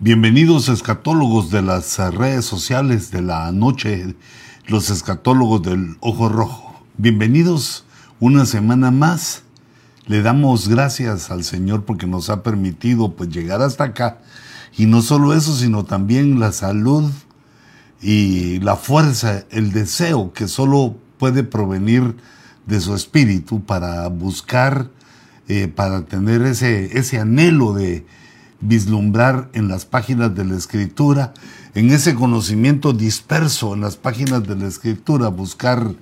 Bienvenidos escatólogos de las redes sociales de la noche, los escatólogos del Ojo Rojo. Bienvenidos una semana más. Le damos gracias al Señor porque nos ha permitido pues llegar hasta acá. Y no solo eso, sino también la salud y la fuerza, el deseo que solo puede provenir de su espíritu para buscar, eh, para tener ese, ese anhelo de vislumbrar en las páginas de la escritura, en ese conocimiento disperso en las páginas de la escritura, buscar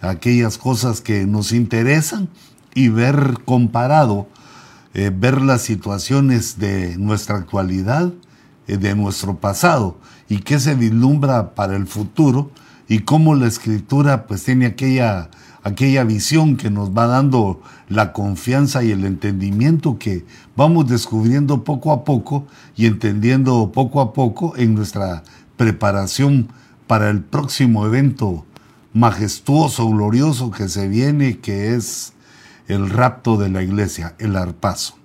aquellas cosas que nos interesan y ver comparado, eh, ver las situaciones de nuestra actualidad, eh, de nuestro pasado y qué se vislumbra para el futuro y cómo la escritura pues tiene aquella aquella visión que nos va dando la confianza y el entendimiento que vamos descubriendo poco a poco y entendiendo poco a poco en nuestra preparación para el próximo evento majestuoso, glorioso que se viene, que es el rapto de la iglesia, el arpazo.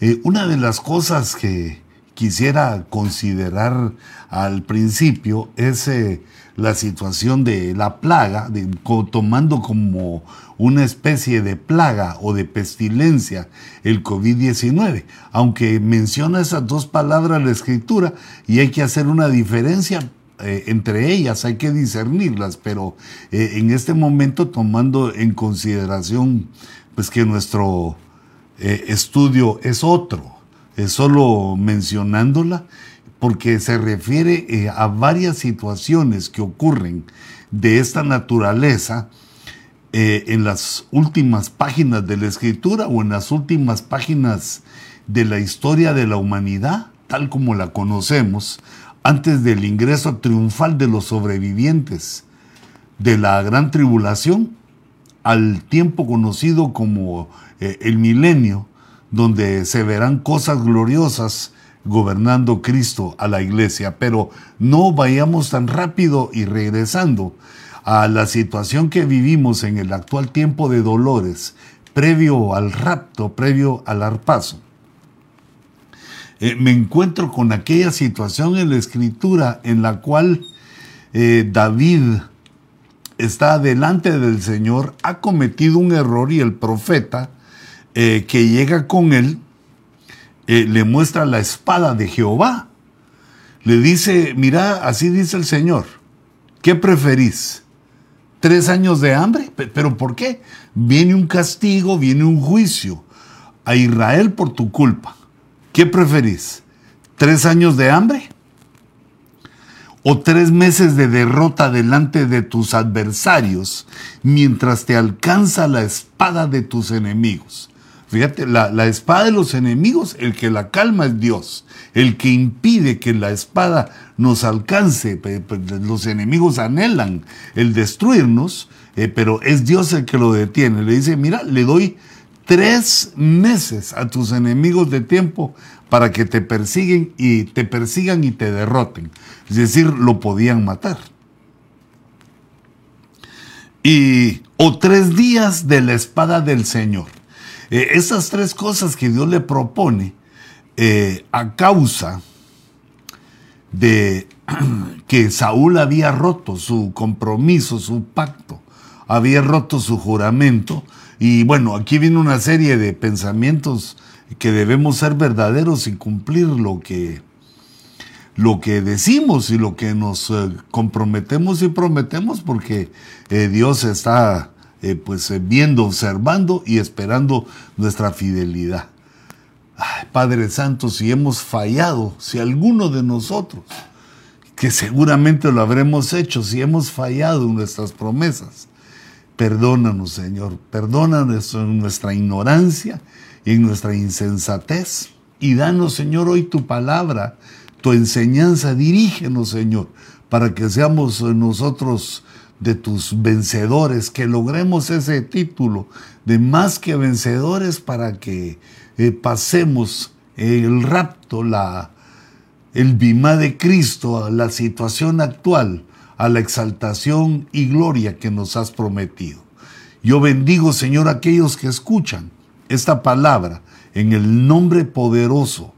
Eh, una de las cosas que quisiera considerar al principio es eh, la situación de la plaga, tomando como una especie de plaga o de pestilencia el COVID-19, aunque menciona esas dos palabras la escritura y hay que hacer una diferencia eh, entre ellas, hay que discernirlas, pero eh, en este momento tomando en consideración pues que nuestro eh, estudio es otro, es solo mencionándola, porque se refiere eh, a varias situaciones que ocurren de esta naturaleza eh, en las últimas páginas de la escritura o en las últimas páginas de la historia de la humanidad, tal como la conocemos, antes del ingreso triunfal de los sobrevivientes de la gran tribulación al tiempo conocido como eh, el milenio, donde se verán cosas gloriosas gobernando Cristo a la iglesia, pero no vayamos tan rápido y regresando a la situación que vivimos en el actual tiempo de dolores, previo al rapto, previo al arpazo. Eh, me encuentro con aquella situación en la escritura en la cual eh, David está delante del Señor, ha cometido un error y el profeta eh, que llega con él eh, le muestra la espada de Jehová. Le dice, mira, así dice el Señor, ¿qué preferís? ¿Tres años de hambre? ¿Pero por qué? Viene un castigo, viene un juicio a Israel por tu culpa. ¿Qué preferís? ¿Tres años de hambre? ¿O tres meses de derrota delante de tus adversarios mientras te alcanza la espada de tus enemigos? Fíjate, la, espada de los enemigos, el que la calma es Dios. El que impide que la espada nos alcance, los enemigos anhelan el destruirnos, eh, pero es Dios el que lo detiene. Le dice, mira, le doy tres meses a tus enemigos de tiempo para que te persiguen y te persigan y te derroten. Es decir, lo podían matar. Y o tres días de la espada del Señor. Eh, esas tres cosas que Dios le propone eh, a causa de que Saúl había roto su compromiso, su pacto, había roto su juramento. Y bueno, aquí viene una serie de pensamientos que debemos ser verdaderos y cumplir lo que, lo que decimos y lo que nos eh, comprometemos y prometemos porque Dios está eh, pues eh, viendo, observando y esperando nuestra fidelidad. Padre Santo, si hemos fallado, si alguno de nosotros, que seguramente lo habremos hecho, si hemos fallado en nuestras promesas, perdónanos, Señor, perdónanos en nuestra ignorancia y en nuestra insensatez. Y danos, Señor, hoy tu palabra, tu enseñanza, dirígenos, Señor, para que seamos nosotros de tus vencedores, que logremos ese título de más que vencedores para que eh, pasemos el rapto, la, el bimá de Cristo, a la situación actual, a la exaltación y gloria que nos has prometido. Yo bendigo, Señor, a aquellos que escuchan esta palabra en el nombre poderoso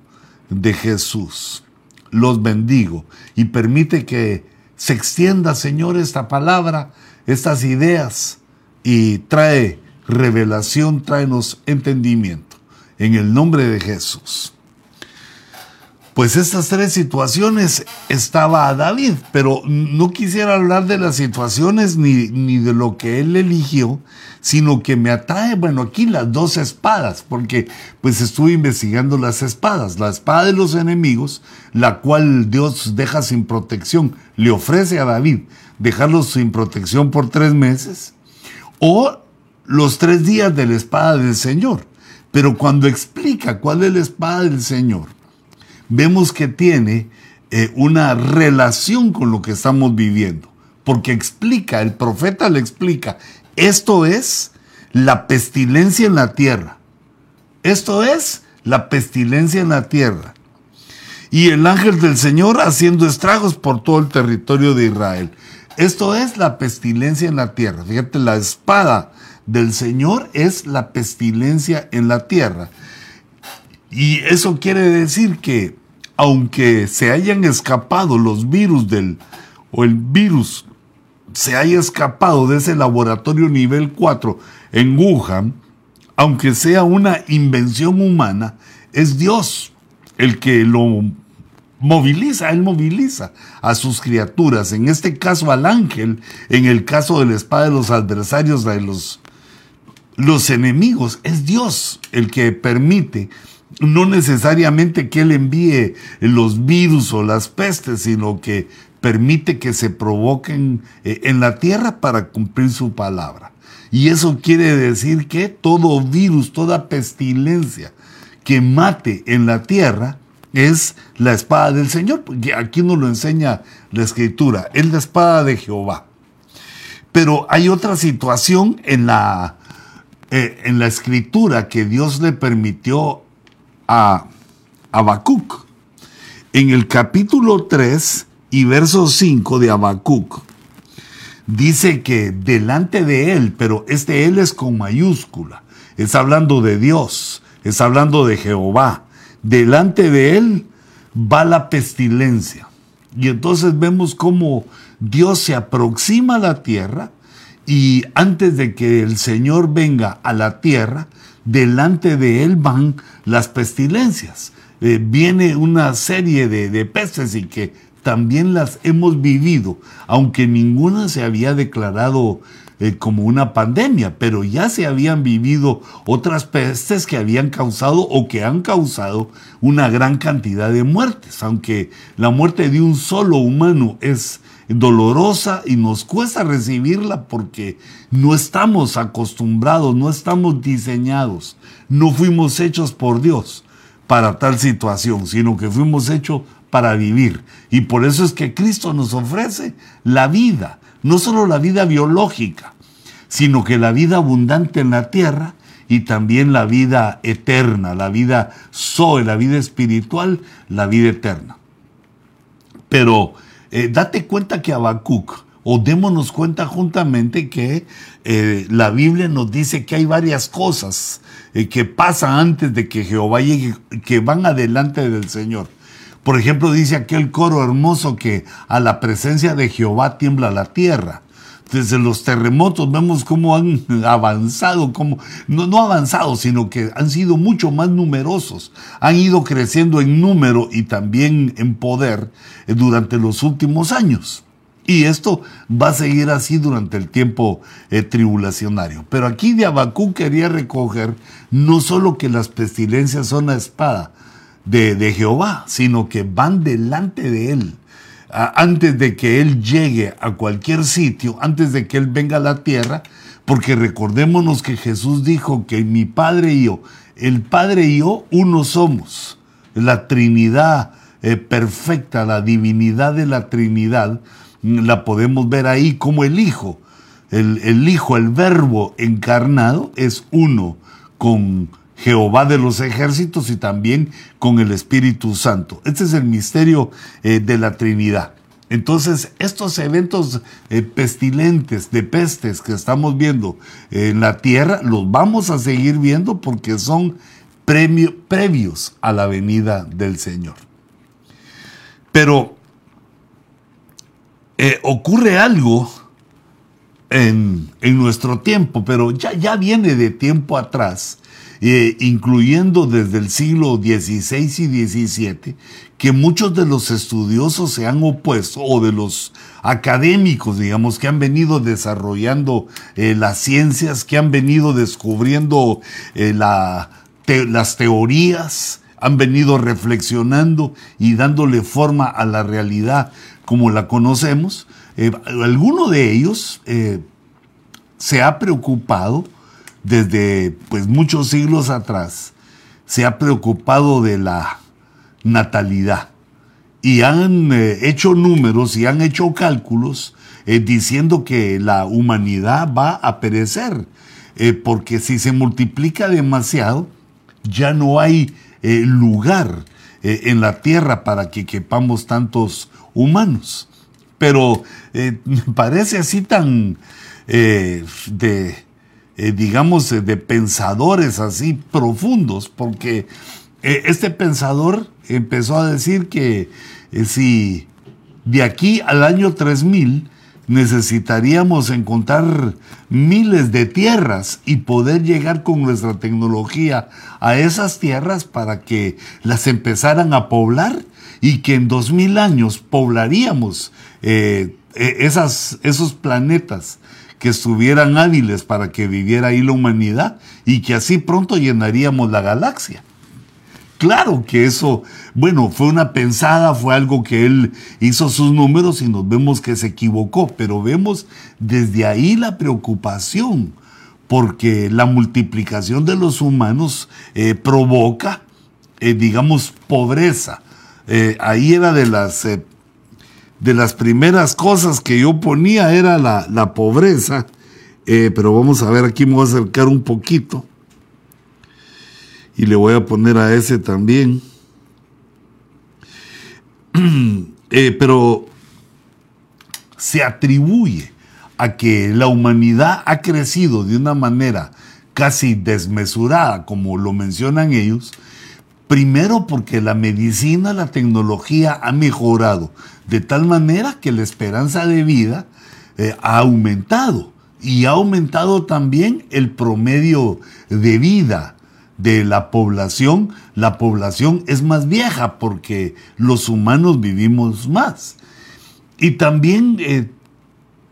de Jesús. Los bendigo y permite que se extienda, Señor, esta palabra, estas ideas y trae revelación, tráenos entendimiento. En el nombre de Jesús. Pues estas tres situaciones estaba David, pero no quisiera hablar de las situaciones ni, ni, de lo que él eligió, sino que me atrae, bueno, aquí las dos espadas, porque pues estuve investigando las espadas, la espada de los enemigos, la cual Dios deja sin protección, le ofrece a David dejarlo sin protección por tres meses, o los tres días de la espada del Señor. Pero cuando explica cuál es la espada del Señor, vemos que tiene eh, una relación con lo que estamos viviendo, porque explica, el profeta le explica, esto es la pestilencia en la tierra, esto es la pestilencia en la tierra. Y el ángel del Señor haciendo estragos por todo el territorio de Israel. Esto es la pestilencia en la tierra. Fíjate, la espada del Señor es la pestilencia en la tierra. Y eso quiere decir que aunque se hayan escapado los virus del, o el virus se haya escapado de ese laboratorio nivel 4 en Wuhan, aunque sea una invención humana, es Dios el que lo moviliza, Él moviliza a sus criaturas, en este caso al ángel, en el caso de la espada de los adversarios, de los los enemigos. Es Dios el que permite no necesariamente que Él envíe los virus o las pestes, sino que permite que se provoquen eh, en la tierra para cumplir su palabra. Y eso quiere decir que todo virus, toda pestilencia que mate en la tierra es la espada del Señor, porque aquí nos lo enseña la escritura, es la espada de Jehová. Pero hay otra situación en la eh, en la escritura que Dios le permitió a Habacuc. En el capítulo 3 y verso 5 de Habacuc, dice que delante de él, pero este él es con mayúscula, es hablando de Dios, es hablando de Jehová, delante de él va la pestilencia. Y entonces vemos cómo Dios se aproxima a la tierra y antes de que el Señor venga a la tierra, delante de él van las pestilencias. Eh, viene una serie de, de pestes y que también las hemos vivido, aunque ninguna se había declarado eh, como una pandemia, pero ya se habían vivido otras pestes que habían causado o que han causado una gran cantidad de muertes, aunque la muerte de un solo humano es dolorosa y nos cuesta recibirla porque no estamos acostumbrados, no estamos diseñados, no fuimos hechos por Dios para tal situación, sino que fuimos hechos para vivir. Y por eso es que Cristo nos ofrece la vida, no solo la vida biológica, sino que la vida abundante en la tierra y también la vida eterna, la vida Zoe, la vida espiritual, la vida eterna. Pero eh, date cuenta que Habacuc, o démonos cuenta juntamente que eh, la Biblia nos dice que hay varias cosas eh, que pasan antes de que Jehová llegue, que van adelante del Señor. Por ejemplo, dice aquel coro hermoso que a la presencia de Jehová tiembla la tierra desde los terremotos vemos cómo han avanzado, cómo, no, no avanzado, sino que han sido mucho más numerosos, han ido creciendo en número y también en poder eh, durante los últimos años. Y esto va a seguir así durante el tiempo eh, tribulacionario. Pero aquí de Abacú quería recoger no solo que las pestilencias son la espada de, de Jehová, sino que van delante de él antes de que Él llegue a cualquier sitio, antes de que Él venga a la tierra, porque recordémonos que Jesús dijo que mi Padre y yo, el Padre y yo, uno somos. La Trinidad eh, perfecta, la divinidad de la Trinidad, la podemos ver ahí como el Hijo. El, el Hijo, el Verbo encarnado, es uno con Jehová de los ejércitos y también con el Espíritu Santo. Este es el misterio eh, de la Trinidad. Entonces, estos eventos eh, pestilentes, de pestes que estamos viendo en la tierra, los vamos a seguir viendo porque son previos a la venida del Señor. Pero eh, ocurre algo en, nuestro tiempo, pero ya, ya viene de tiempo atrás, eh, incluyendo desde el siglo XVI y XVII, que muchos de los estudiosos se han opuesto, o de los académicos, digamos, que han venido desarrollando eh, las ciencias, que han venido descubriendo las teorías, han venido reflexionando y dándole forma a la realidad como la conocemos, eh, alguno de ellos eh, se ha preocupado desde pues, muchos siglos atrás, se ha preocupado de la natalidad y han eh, hecho números y han hecho cálculos diciendo que la humanidad va a perecer, porque si se multiplica demasiado, ya no hay lugar en la tierra para que quepamos tantos humanos. Pero eh, me parece así tan eh, de, eh, digamos, de pensadores así profundos, porque este pensador empezó a decir que si de aquí al año 3000 necesitaríamos encontrar miles de tierras y poder llegar con nuestra tecnología a esas tierras para que las empezaran a poblar y que en dos mil años poblaríamos eh, esos planetas que estuvieran hábiles para que viviera ahí la humanidad y que así pronto llenaríamos la galaxia. Claro que eso, bueno, fue una pensada, fue algo que él hizo sus números y nos vemos que se equivocó, pero vemos desde ahí la preocupación, porque la multiplicación de los humanos eh, provoca, eh, digamos, pobreza, eh, ahí era de las, de las primeras cosas que yo ponía, era la, pobreza. Eh, pero vamos a ver, aquí me voy a acercar un poquito. Y le voy a poner a ese también. pero se atribuye a que la humanidad ha crecido de una manera casi desmesurada, como lo mencionan ellos, Primero porque la medicina, la tecnología ha mejorado de tal manera que la esperanza de vida eh, ha aumentado y ha aumentado también el promedio de vida de la población. La población es más vieja porque los humanos vivimos más. Y también eh,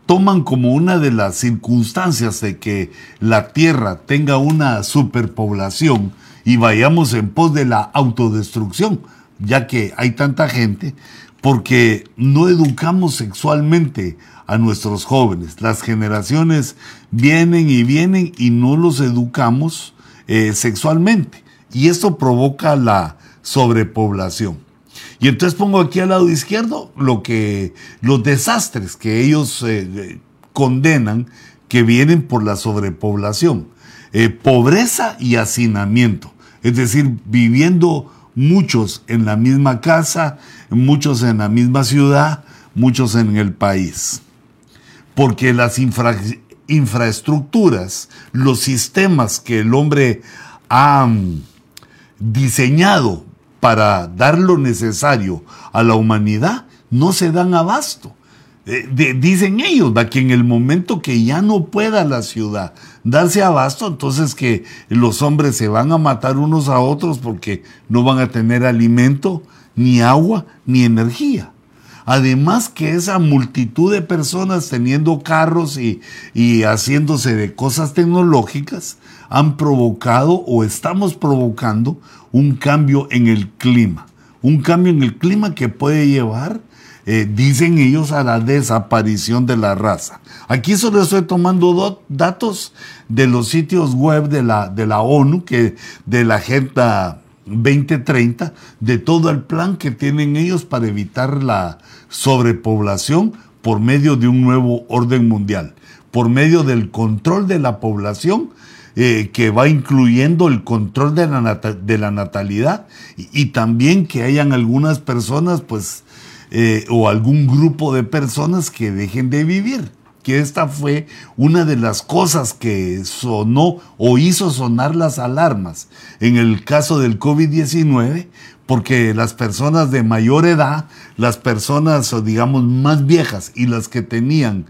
toman como una de las circunstancias de que la Tierra tenga una superpoblación, y vayamos en pos de la autodestrucción, ya que hay tanta gente, porque no educamos sexualmente a nuestros jóvenes. Las generaciones vienen y vienen y no los educamos eh, sexualmente. Y esto provoca la sobrepoblación. Y entonces pongo aquí al lado izquierdo lo que los desastres que ellos eh, condenan que vienen por la sobrepoblación. Eh, pobreza y hacinamiento es decir, viviendo muchos en la misma casa, muchos en la misma ciudad, muchos en el país. Porque las infraestructuras, los sistemas que el hombre ha mm, diseñado para dar lo necesario a la humanidad, no se dan abasto. Eh, dicen ellos, que en el momento que ya no pueda la ciudad darse abasto, entonces que los hombres se van a matar unos a otros porque no van a tener alimento, ni agua, ni energía. Además que esa multitud de personas teniendo carros y, y haciéndose de cosas tecnológicas han provocado o estamos provocando un cambio en el clima. Un cambio en el clima que puede llevar eh, dicen ellos a la desaparición de la raza. Aquí solo estoy tomando datos de los sitios web de la, de la ONU, que, de la Agenda 2030, de todo el plan que tienen ellos para evitar la sobrepoblación por medio de un nuevo orden mundial, por medio del control de la población eh, que va incluyendo el control de la, de la natalidad y, y, también que hayan algunas personas pues eh, o algún grupo de personas que dejen de vivir, que esta fue una de las cosas que sonó o hizo sonar las alarmas en el caso del COVID-19, porque las personas de mayor edad, las personas, digamos, más viejas y las que tenían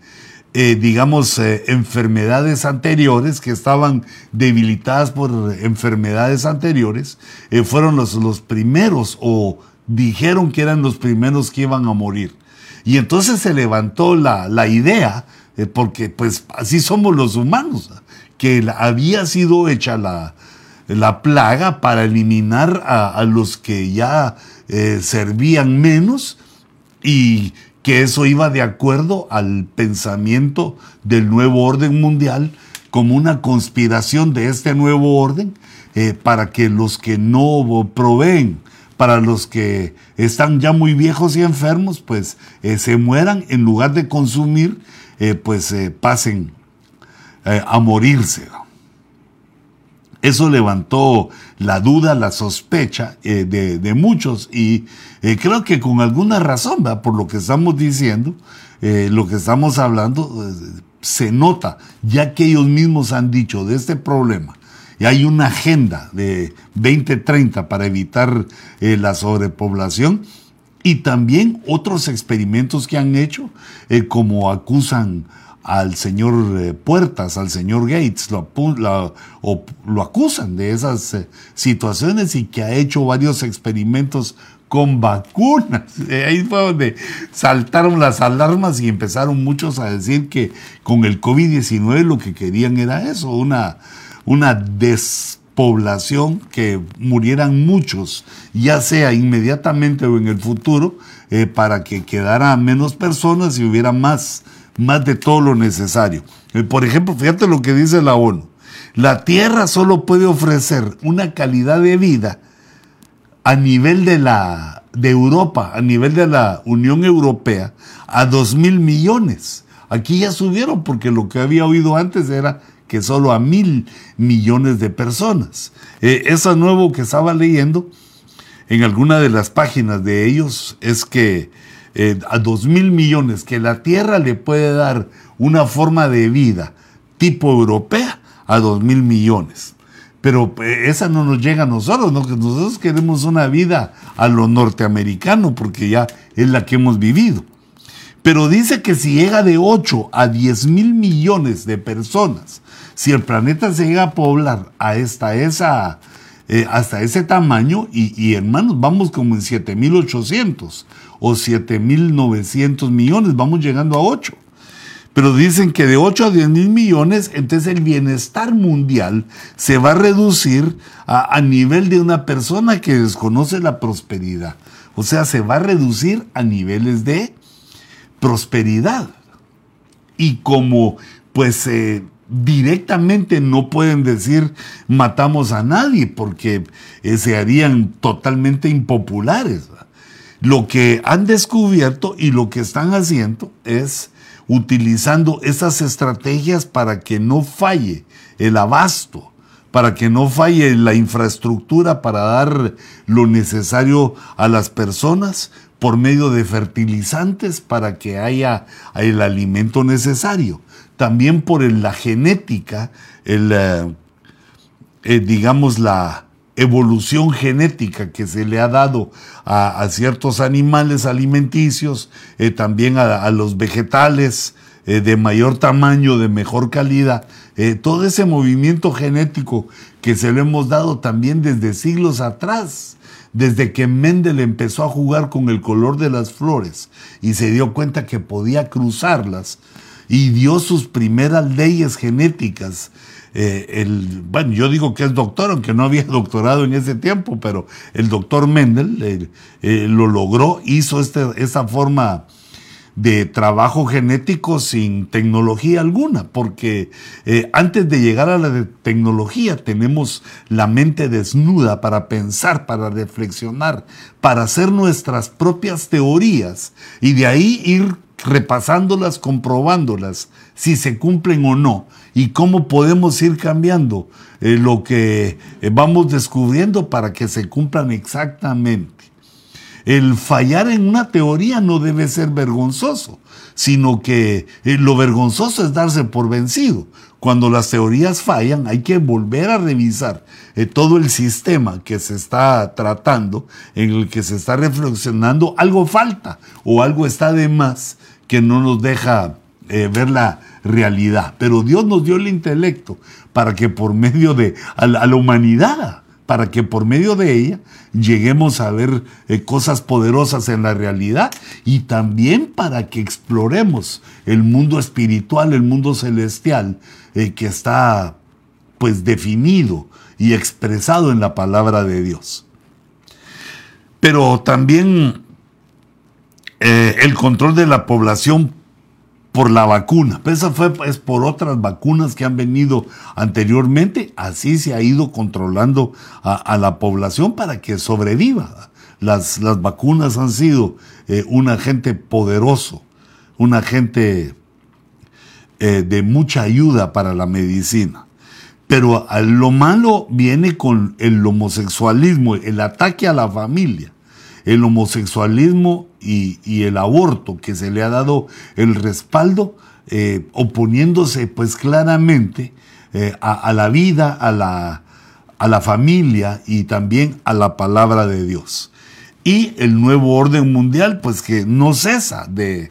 eh, digamos, eh, enfermedades anteriores, que estaban debilitadas por enfermedades anteriores, fueron los, los primeros o dijeron que eran los primeros que iban a morir. Y entonces se levantó la, la idea, porque pues así somos los humanos, que había sido hecha la, la plaga para eliminar a, los que ya servían menos y que eso iba de acuerdo al pensamiento del nuevo orden mundial como una conspiración de este nuevo orden eh, para que los que no proveen, para los que están ya muy viejos y enfermos, pues eh, se mueran en lugar de consumir, eh, pues pasen a morirse. Eso levantó la duda, la sospecha eh, de, muchos y eh, creo que con alguna razón, por lo que estamos diciendo, eh, lo que estamos hablando, se nota, ya que ellos mismos han dicho de este problema, y hay una agenda de 2030 para evitar la sobrepoblación, y también otros experimentos que han hecho, como acusan al señor eh, Puertas, al señor Gates, lo, lo acusan de esas eh, situaciones y que ha hecho varios experimentos con vacunas. Eh, ahí fue donde saltaron las alarmas y empezaron muchos a decir que con el COVID-19 lo que querían era eso, una, una despoblación, que murieran muchos, ya sea inmediatamente o en el futuro, para que quedaran menos personas y hubiera más más de todo lo necesario. Eh, por ejemplo, fíjate lo que dice la ONU. La Tierra solo puede ofrecer una calidad de vida a nivel de la de Europa, a nivel de la Unión Europea, a dos mil millones. Aquí ya subieron porque lo que había oído antes era que solo a mil millones de personas. Eh, eso nuevo que estaba leyendo en alguna de las páginas de ellos es que eh, a dos mil millones que la Tierra le puede dar una forma de vida tipo europea a dos mil millones. Pero eh, esa no nos llega a nosotros, ¿no? nosotros queremos una vida a lo norteamericano porque ya es la que hemos vivido. Pero dice que si llega de 8 a 10 mil millones de personas, si el planeta se llega a poblar a esta, esa, eh, hasta ese tamaño, y, hermanos, vamos como en 7.800 o 7.900 millones, vamos llegando a 8. Pero dicen que de 8 a 10 mil millones, entonces el bienestar mundial se va a reducir a, a, nivel de una persona que desconoce la prosperidad. O sea, se va a reducir a niveles de prosperidad. Y como pues eh, directamente no pueden decir matamos a nadie porque eh, se harían totalmente impopulares lo que han descubierto y lo que están haciendo es utilizando esas estrategias para que no falle el abasto, para que no falle la infraestructura para dar lo necesario a las personas por medio de fertilizantes para que haya el alimento necesario. También por la genética, el, eh, eh, digamos la, evolución genética que se le ha dado a, ciertos animales alimenticios, eh, también a, los vegetales de mayor tamaño, de mejor calidad, todo ese movimiento genético que se le hemos dado también desde siglos atrás, desde que Mendel empezó a jugar con el color de las flores y se dio cuenta que podía cruzarlas y dio sus primeras leyes genéticas. Eh, el, bueno, yo digo que es doctor, aunque no había doctorado en ese tiempo, pero el doctor Mendel eh, eh, lo logró, hizo este, esa forma de trabajo genético sin tecnología alguna, porque antes de llegar a la tecnología tenemos la mente desnuda para pensar, para reflexionar, para hacer nuestras propias teorías y de ahí ir repasándolas, comprobándolas, si se cumplen o no, y cómo podemos ir cambiando eh, lo que eh, vamos descubriendo para que se cumplan exactamente. el fallar en una teoría no debe ser vergonzoso, sino que eh, lo vergonzoso es darse por vencido. Cuando las teorías fallan, hay que volver a revisar todo el sistema que se está tratando, en el que se está reflexionando, algo falta o algo está de más que no nos deja eh, ver la realidad. Pero Dios nos dio el intelecto para que por medio de a la, humanidad, para que por medio de ella lleguemos a ver eh, cosas poderosas en la realidad y también para que exploremos el mundo espiritual, el mundo celestial eh, que está pues definido y expresado en la palabra de Dios. Pero también el control de la población por la vacuna. esa fue es por otras vacunas que han venido anteriormente. Así se ha ido controlando a, la población para que sobreviva. Las, las vacunas han sido eh, un agente poderoso, un agente eh, de mucha ayuda para la medicina. Pero lo malo viene con el homosexualismo, el ataque a la familia el homosexualismo y, el aborto, que se le ha dado el respaldo, eh, oponiéndose pues claramente eh, a, la vida, a la, a la familia y también a la palabra de Dios. Y el nuevo orden mundial, pues que no cesa de,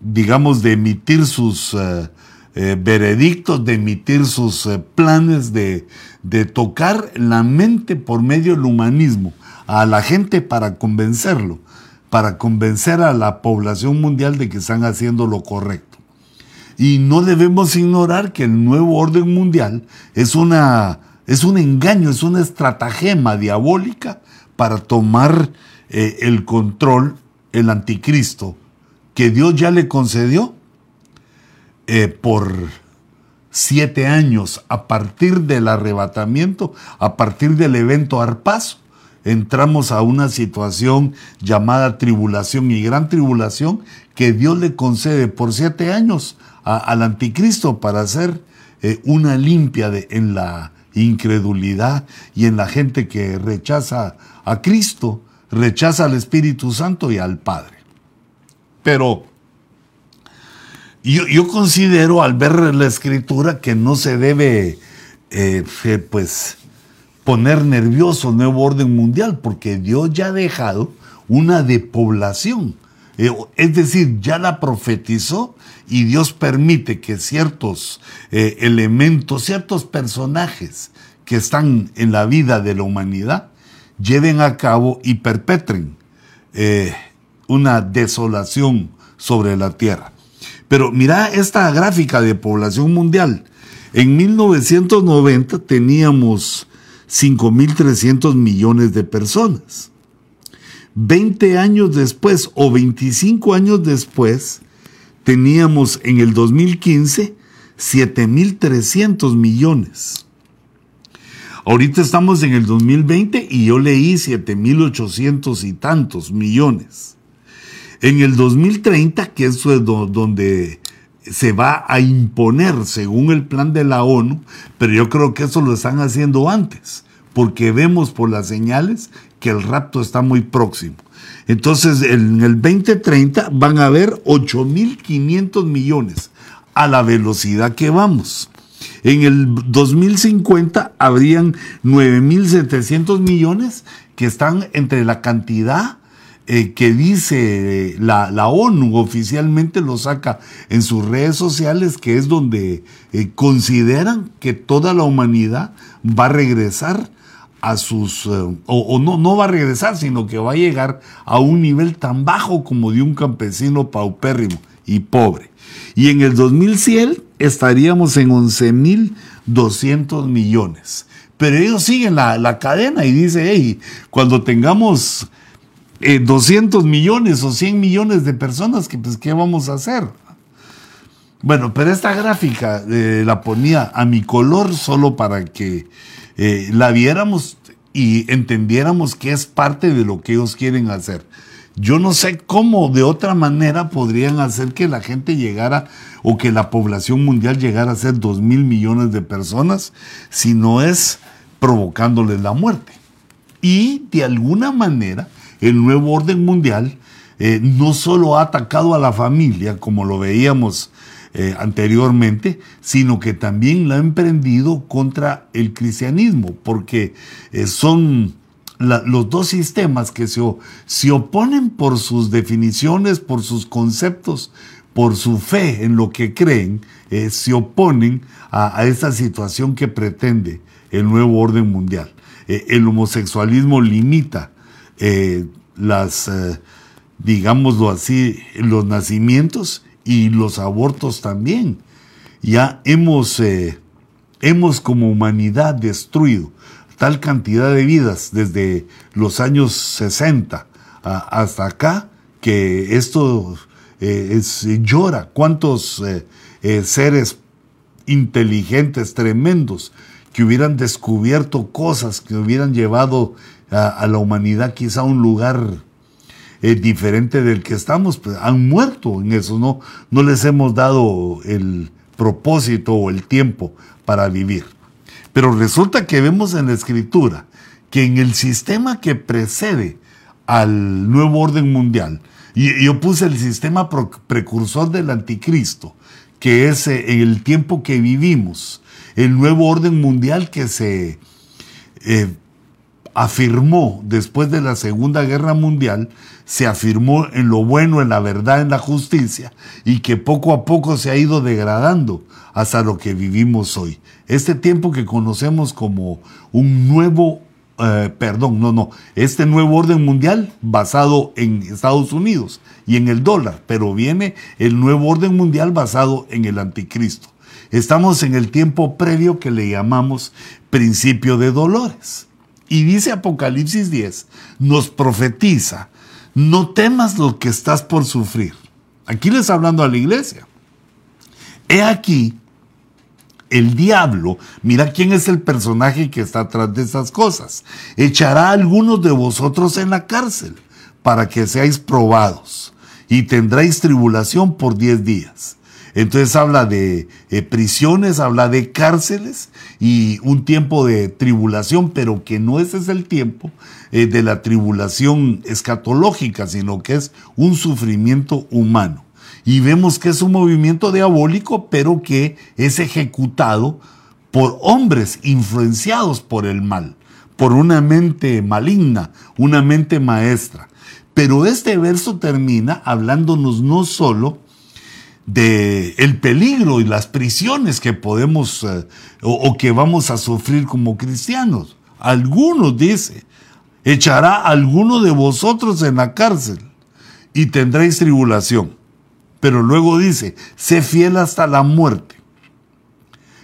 digamos, de emitir sus eh, veredictos, de emitir sus planes, de, de tocar la mente por medio del humanismo a la gente para convencerlo, para convencer a la población mundial de que están haciendo lo correcto. Y no debemos ignorar que el nuevo orden mundial es, una, es un engaño, es una estratagema diabólica para tomar eh, el control, el anticristo, que Dios ya le concedió eh, por siete años a partir del arrebatamiento, a partir del evento Arpazo entramos a una situación llamada tribulación y gran tribulación que Dios le concede por siete años al anticristo para hacer eh, una limpia en la incredulidad y en la gente que rechaza a Cristo, rechaza al Espíritu Santo y al Padre. Pero yo, considero al ver la escritura que no se debe, eh, pues, poner nervioso el nuevo orden mundial, porque Dios ya ha dejado una depoblación. Eh, es decir, ya la profetizó y Dios permite que ciertos eh, elementos, ciertos personajes que están en la vida de la humanidad, lleven a cabo y perpetren eh, una desolación sobre la tierra. Pero mira esta gráfica de población mundial. En 1990 teníamos 5.300 millones de personas. 20 años después o 25 años después, teníamos en el 2015 7.300 millones. Ahorita estamos en el 2020 y yo leí 7.800 y tantos millones. En el 2030, que eso es donde se va a imponer según el plan de la ONU, pero yo creo que eso lo están haciendo antes, porque vemos por las señales que el rapto está muy próximo. Entonces, en el 2030 van a haber 8.500 millones a la velocidad que vamos. En el 2050 habrían 9.700 millones que están entre la cantidad eh, que dice eh, la, ONU oficialmente lo saca en sus redes sociales, que es donde eh, consideran que toda la humanidad va a regresar a sus, o, no, no va a regresar, sino que va a llegar a un nivel tan bajo como de un campesino paupérrimo y pobre. Y en el 2100 estaríamos en 11.200 millones. Pero ellos siguen la, la cadena y dice, hey, cuando tengamos 200 eh, millones o 100 millones de personas, que pues, ¿qué vamos a hacer? Bueno, pero esta gráfica eh, la ponía a mi color solo para que eh, la viéramos y entendiéramos que es parte de lo que ellos quieren hacer. Yo no sé cómo de otra manera podrían hacer que la gente llegara o que la población mundial llegara a ser 2 mil millones de personas si no es provocándoles la muerte. Y de alguna manera el nuevo orden mundial eh, no solo ha atacado a la familia, como lo veíamos eh, anteriormente, sino que también lo ha emprendido contra el cristianismo, porque eh, son los dos sistemas que se, se oponen por sus definiciones, por sus conceptos, por su fe en lo que creen, se oponen a, a esa situación que pretende el nuevo orden mundial. el homosexualismo limita las digámoslo así, los nacimientos y los abortos también. Ya hemos, eh, hemos como humanidad destruido tal cantidad de vidas desde los años 60 hasta acá que esto eh, es, llora. ¿Cuántos eh, seres inteligentes, tremendos, que hubieran descubierto cosas que hubieran llevado a, la humanidad quizá un lugar diferente del que estamos, pues, han muerto en eso, ¿no? no les hemos dado el propósito o el tiempo para vivir. Pero resulta que vemos en la escritura que en el sistema que precede al nuevo orden mundial, y yo puse el sistema precursor del anticristo, que es eh, en el tiempo que vivimos, el nuevo orden mundial que se eh, afirmó después de la Segunda Guerra Mundial, se afirmó en lo bueno, en la verdad, en la justicia, y que poco a poco se ha ido degradando hasta lo que vivimos hoy. Este tiempo que conocemos como un nuevo, eh, perdón, no, no, este nuevo orden mundial basado en Estados Unidos y en el dólar, pero viene el nuevo orden mundial basado en el anticristo. Estamos en el tiempo previo que le llamamos principio de dolores. Y dice Apocalipsis 10, nos profetiza, no temas lo que estás por sufrir. Aquí les hablando a la iglesia. He aquí, el diablo, mira quién es el personaje que está atrás de esas cosas, echará a algunos de vosotros en la cárcel para que seáis probados y tendréis tribulación por diez días. Entonces habla de eh, prisiones, habla de cárceles y un tiempo de tribulación, pero que no ese es el tiempo eh, de la tribulación escatológica, sino que es un sufrimiento humano. Y vemos que es un movimiento diabólico, pero que es ejecutado por hombres influenciados por el mal, por una mente maligna, una mente maestra. Pero este verso termina hablándonos no solo de el peligro y las prisiones que podemos eh, o, que vamos a sufrir como cristianos. Algunos dice, echará a alguno de vosotros en la cárcel y tendréis tribulación. Pero luego dice, sé fiel hasta la muerte.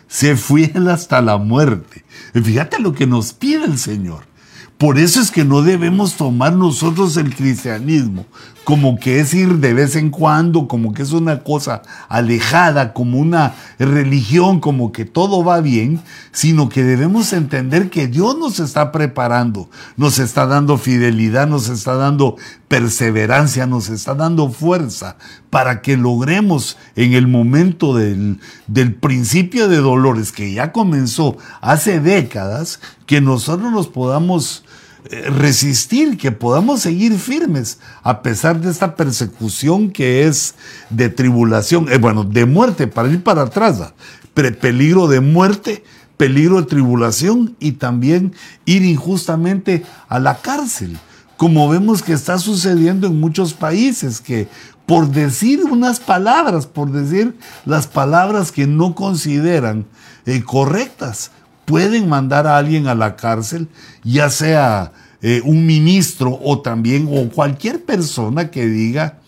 Sé fiel hasta la muerte. fíjate lo que nos pide el Señor. Por eso es que no debemos tomar nosotros el cristianismo como que es ir de vez en cuando, como que es una cosa alejada, como una religión, como que todo va bien, sino que debemos entender que Dios nos está preparando, nos está dando fidelidad, nos está dando perseverancia, nos está dando fuerza para que logremos en el momento del, del principio de dolores que ya comenzó hace décadas, que nosotros nos podamos resistir, que podamos seguir firmes a pesar de esta persecución que es de tribulación, eh, bueno, de muerte, para ir para atrás, peligro de muerte, peligro de tribulación y también ir injustamente a la cárcel, como vemos que está sucediendo en muchos países, que por decir unas palabras, por decir las palabras que no consideran eh, correctas, pueden mandar a alguien a la cárcel, ya sea eh, un ministro o también o cualquier persona que diga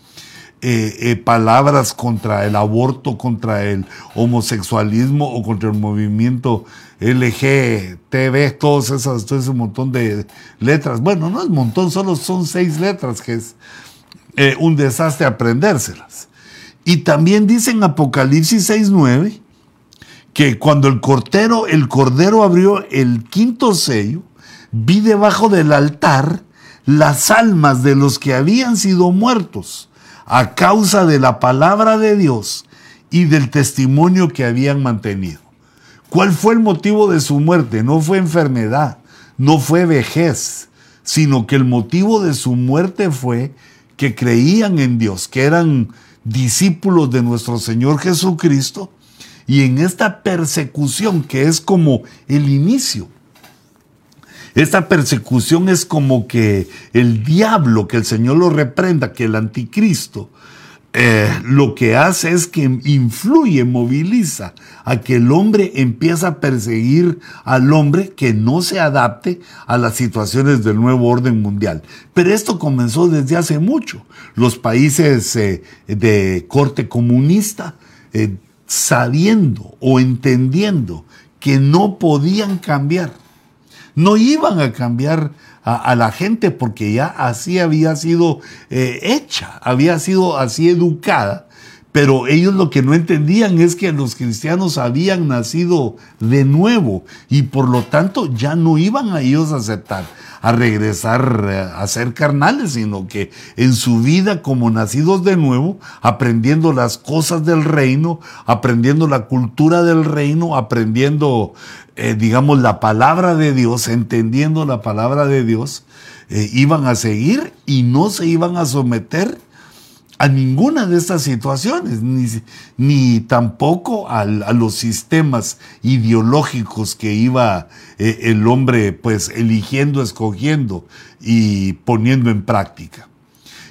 eh, eh, palabras contra el aborto, contra el homosexualismo o contra el movimiento LGTB, todos esos, todo ese montón de letras. Bueno, no es un montón, solo son seis letras, que es un desastre aprendérselas. Y también dice en Apocalipsis 6.9 que cuando el cordero, el cordero abrió el quinto sello, vi debajo del altar las almas de los que habían sido muertos a causa de la palabra de Dios y del testimonio que habían mantenido. ¿Cuál fue el motivo de su muerte? No fue enfermedad, no fue vejez, sino que el motivo de su muerte fue que creían en Dios, que eran discípulos de nuestro Señor Jesucristo, y en esta persecución que es como el inicio. Esta persecución es como que el diablo, que el Señor lo reprenda, que el anticristo, eh, lo que hace es que influye, moviliza a que el hombre empieza a perseguir al hombre que no se adapte a las situaciones del nuevo orden mundial. Pero esto comenzó desde hace mucho. Los países eh, de corte comunista, eh, sabiendo o entendiendo que no podían cambiar, no iban a cambiar a, la gente porque ya así había sido eh, hecha, había sido así educada. Pero ellos lo que no entendían es que los cristianos habían nacido de nuevo y por lo tanto ya no iban a ellos a aceptar a regresar eh, a ser carnales, sino que en su vida como nacidos de nuevo, aprendiendo las cosas del reino, aprendiendo la cultura del reino, aprendiendo, eh, digamos, la palabra de Dios, entendiendo la palabra de Dios, eh, iban a seguir y no se iban a someter a ninguna de estas situaciones, ni, ni tampoco a, los sistemas ideológicos que iba eh, el hombre pues eligiendo, escogiendo y poniendo en práctica.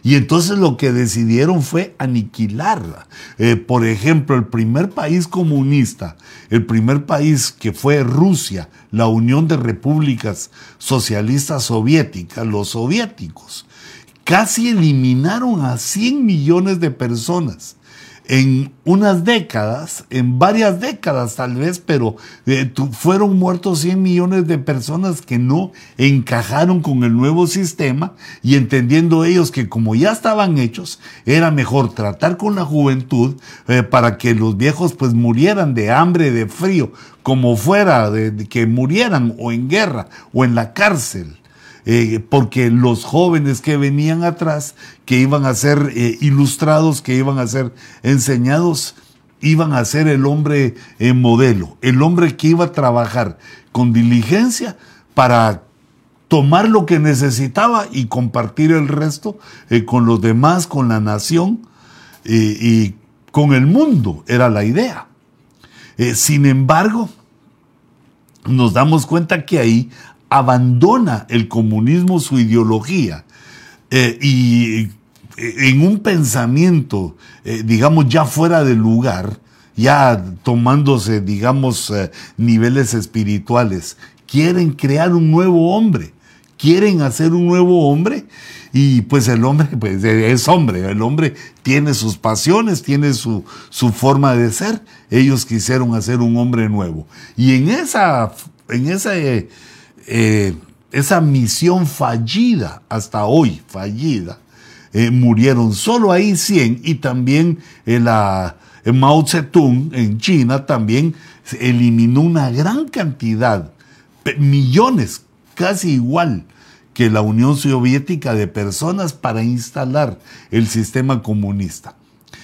Y entonces lo que decidieron fue aniquilarla. Eh, por ejemplo, el primer país comunista, el primer país que fue Rusia, la Unión de Repúblicas Socialistas Soviéticas, los soviéticos, casi eliminaron a 100 millones de personas en unas décadas, en varias décadas tal vez, pero eh, fueron muertos 100 millones de personas que no encajaron con el nuevo sistema y entendiendo ellos que como ya estaban hechos, era mejor tratar con la juventud eh, para que los viejos pues murieran de hambre, de frío, como fuera, de que murieran o en guerra o en la cárcel. Eh, porque los jóvenes que venían atrás, que iban a ser eh, ilustrados, que iban a ser enseñados, iban a ser el hombre en modelo, el hombre que iba a trabajar con diligencia para tomar lo que necesitaba y compartir el resto eh, con los demás, con la nación y con el mundo, era la idea. sin embargo, nos damos cuenta que ahí abandona el comunismo su ideología eh, y eh, en un pensamiento, eh, digamos, ya fuera de lugar, ya tomándose, digamos, niveles espirituales, quieren crear un nuevo hombre, quieren hacer un nuevo hombre y pues el hombre pues, es hombre, el hombre tiene sus pasiones, tiene su, su forma de ser, ellos quisieron hacer un hombre nuevo. Y en esa, en esa esa misión fallida, hasta hoy fallida, eh, murieron solo ahí 100 y también en, la, Mao Zedong en China también eliminó una gran cantidad, millones, casi igual que la Unión Soviética de personas para instalar el sistema comunista.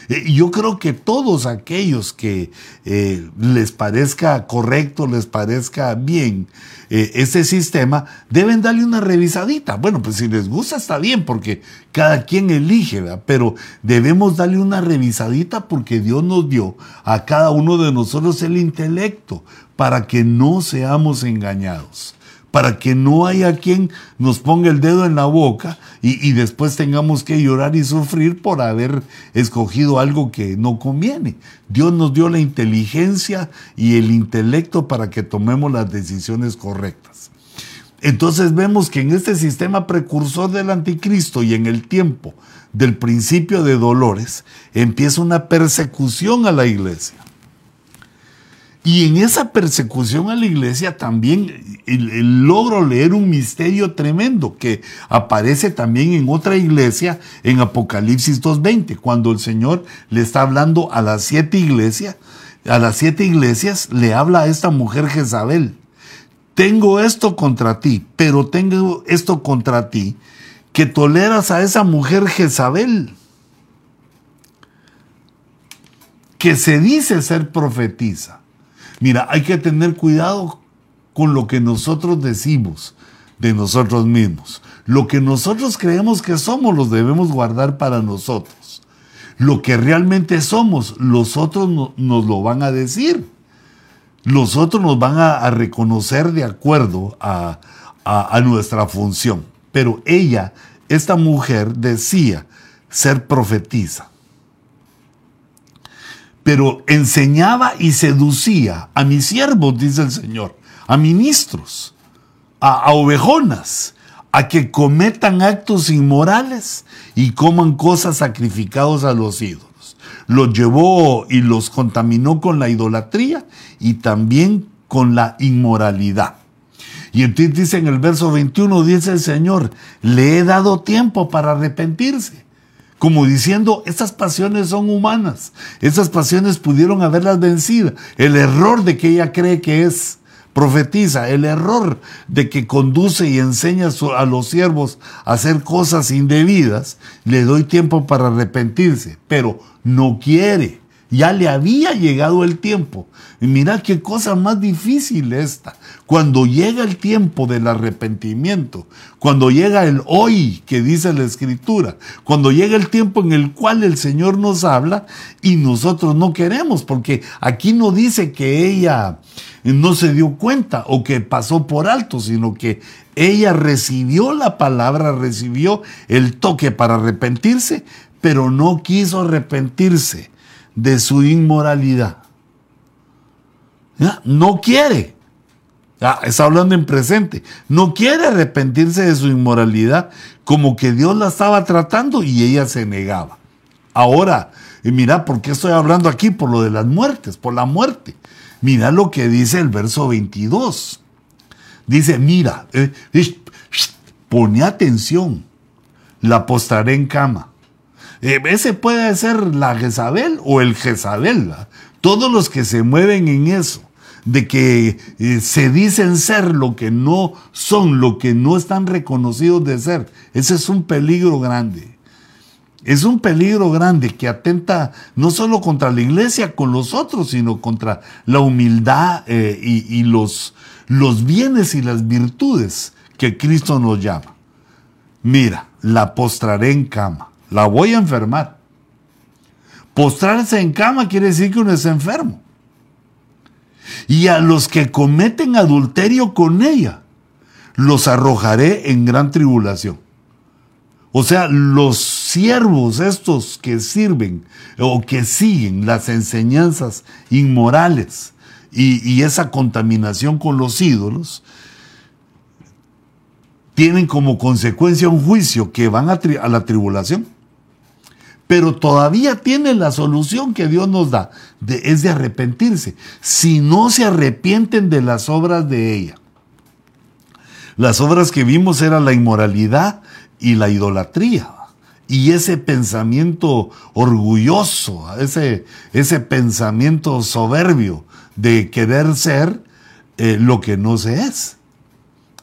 Eh, yo creo que todos aquellos que eh, les parezca correcto, les parezca bien eh, ese sistema, deben darle una revisadita. Bueno, pues si les gusta está bien, porque cada quien elige, pero debemos darle una revisadita porque Dios nos dio a cada uno de nosotros el intelecto para que no seamos engañados para que no haya quien nos ponga el dedo en la boca y, después tengamos que llorar y sufrir por haber escogido algo que no conviene. Dios nos dio la inteligencia y el intelecto para que tomemos las decisiones correctas. Entonces vemos que en este sistema precursor del anticristo y en el tiempo del principio de dolores empieza una persecución a la iglesia. Y en esa persecución a la iglesia también logro leer un misterio tremendo que aparece también en otra iglesia en Apocalipsis 2.20, cuando el Señor le está hablando a las siete iglesias, a las siete iglesias le habla a esta mujer Jezabel. Tengo esto contra ti, pero tengo esto contra ti, que toleras a esa mujer Jezabel, que se dice ser profetiza Mira, hay que tener cuidado con lo que nosotros decimos. de nosotros mismos. Lo que nosotros creemos que somos lo debemos guardar para nosotros. Lo que realmente somos, los otros nos lo van a decir. Los otros nos van a, reconocer de acuerdo a, a nuestra función. Pero ella, esta mujer, decía ser profetisa pero enseñaba y seducía a mis siervos, dice el Señor, a ministros, a, ovejonas, a que cometan actos inmorales y coman cosas sacrificadas a los ídolos. Los llevó y los contaminó con la idolatría y también con la inmoralidad. Y entonces dice en el verso 21, dice el Señor, le he dado tiempo para arrepentirse como diciendo, estas pasiones son humanas, estas pasiones pudieron haberlas vencido. El error de que ella cree que es profetiza, el error de que conduce y enseña a los siervos a hacer cosas indebidas, le doy tiempo para arrepentirse, pero no quiere. Ya le había llegado el tiempo. Y mira qué cosa más difícil esta. Cuando llega el tiempo del arrepentimiento, cuando llega el hoy que dice la escritura, cuando llega el tiempo en el cual el Señor nos habla y nosotros no queremos, porque aquí no dice que ella no se dio cuenta o que pasó por alto, sino que ella recibió la palabra, recibió el toque para arrepentirse, pero no quiso arrepentirse de su inmoralidad. No quiere. está hablando en presente. No quiere arrepentirse de su inmoralidad como que Dios la estaba tratando y ella se negaba. Ahora, mira, ¿por qué estoy hablando aquí? Por lo de las muertes, por la muerte. Mira lo que dice el verso 22. Dice, mira, eh, pone atención, la postraré en cama eh, ese puede ser la Jezabel o el Jezabel. Todos los que se mueven en eso, de que eh, se dicen ser lo que no son, lo que no están reconocidos de ser. Ese es un peligro grande. Es un peligro grande que atenta no solo contra la iglesia, con los otros, sino contra la humildad eh, y, y los, los bienes y las virtudes que Cristo nos llama. Mira, la postraré en cama la voy a enfermar. Postrarse en cama quiere decir que uno es enfermo. Y a los que cometen adulterio con ella, los arrojaré en gran tribulación. O sea, los siervos estos que sirven o que siguen las enseñanzas inmorales y, esa contaminación con los ídolos, tienen como consecuencia un juicio que van a la tribulación pero todavía tiene la solución que Dios nos da, es de arrepentirse, si no se arrepienten de las obras de ella. Las obras que vimos eran la inmoralidad y la idolatría. Y ese pensamiento orgulloso, ese, ese pensamiento soberbio de querer ser eh, lo que no se es.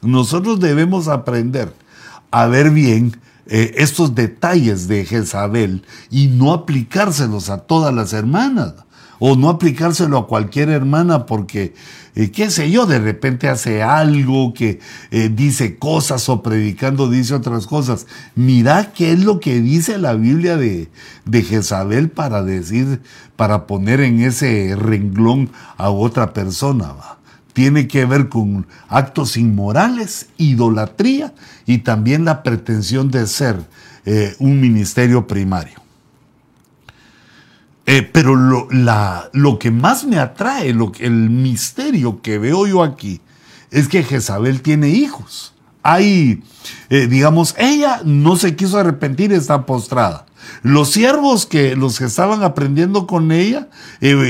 Nosotros debemos aprender a ver bien eh, estos detalles de Jezabel y no aplicárselos a todas las hermanas o no aplicárselo a cualquier hermana porque, eh, qué sé yo, de repente hace algo que eh, dice cosas o predicando dice otras cosas. Mira qué es lo que dice la Biblia de, de Jezabel para decir, para poner en ese renglón a otra persona. ¿va? Tiene que ver con actos inmorales, idolatría y también la pretensión de ser eh, un ministerio primario. Eh, pero lo, que más me atrae, lo, el misterio que veo yo aquí, es que Jezabel tiene hijos. Hay, eh, digamos, ella no se quiso arrepentir, está postrada. Los siervos que los que estaban aprendiendo con ella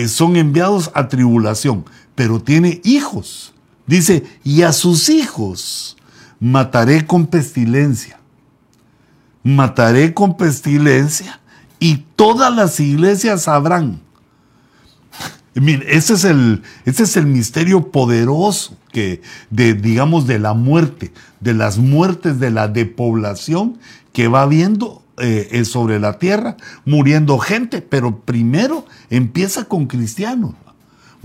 son enviados a tribulación pero tiene hijos. Dice, y a sus hijos mataré con pestilencia. Mataré con pestilencia y todas las iglesias sabrán. Mire, ese es el, ese es el misterio poderoso que, de, digamos, de la muerte, de las muertes de la depoblación que va habiendo eh, sobre la tierra, muriendo gente, pero primero empieza con cristianos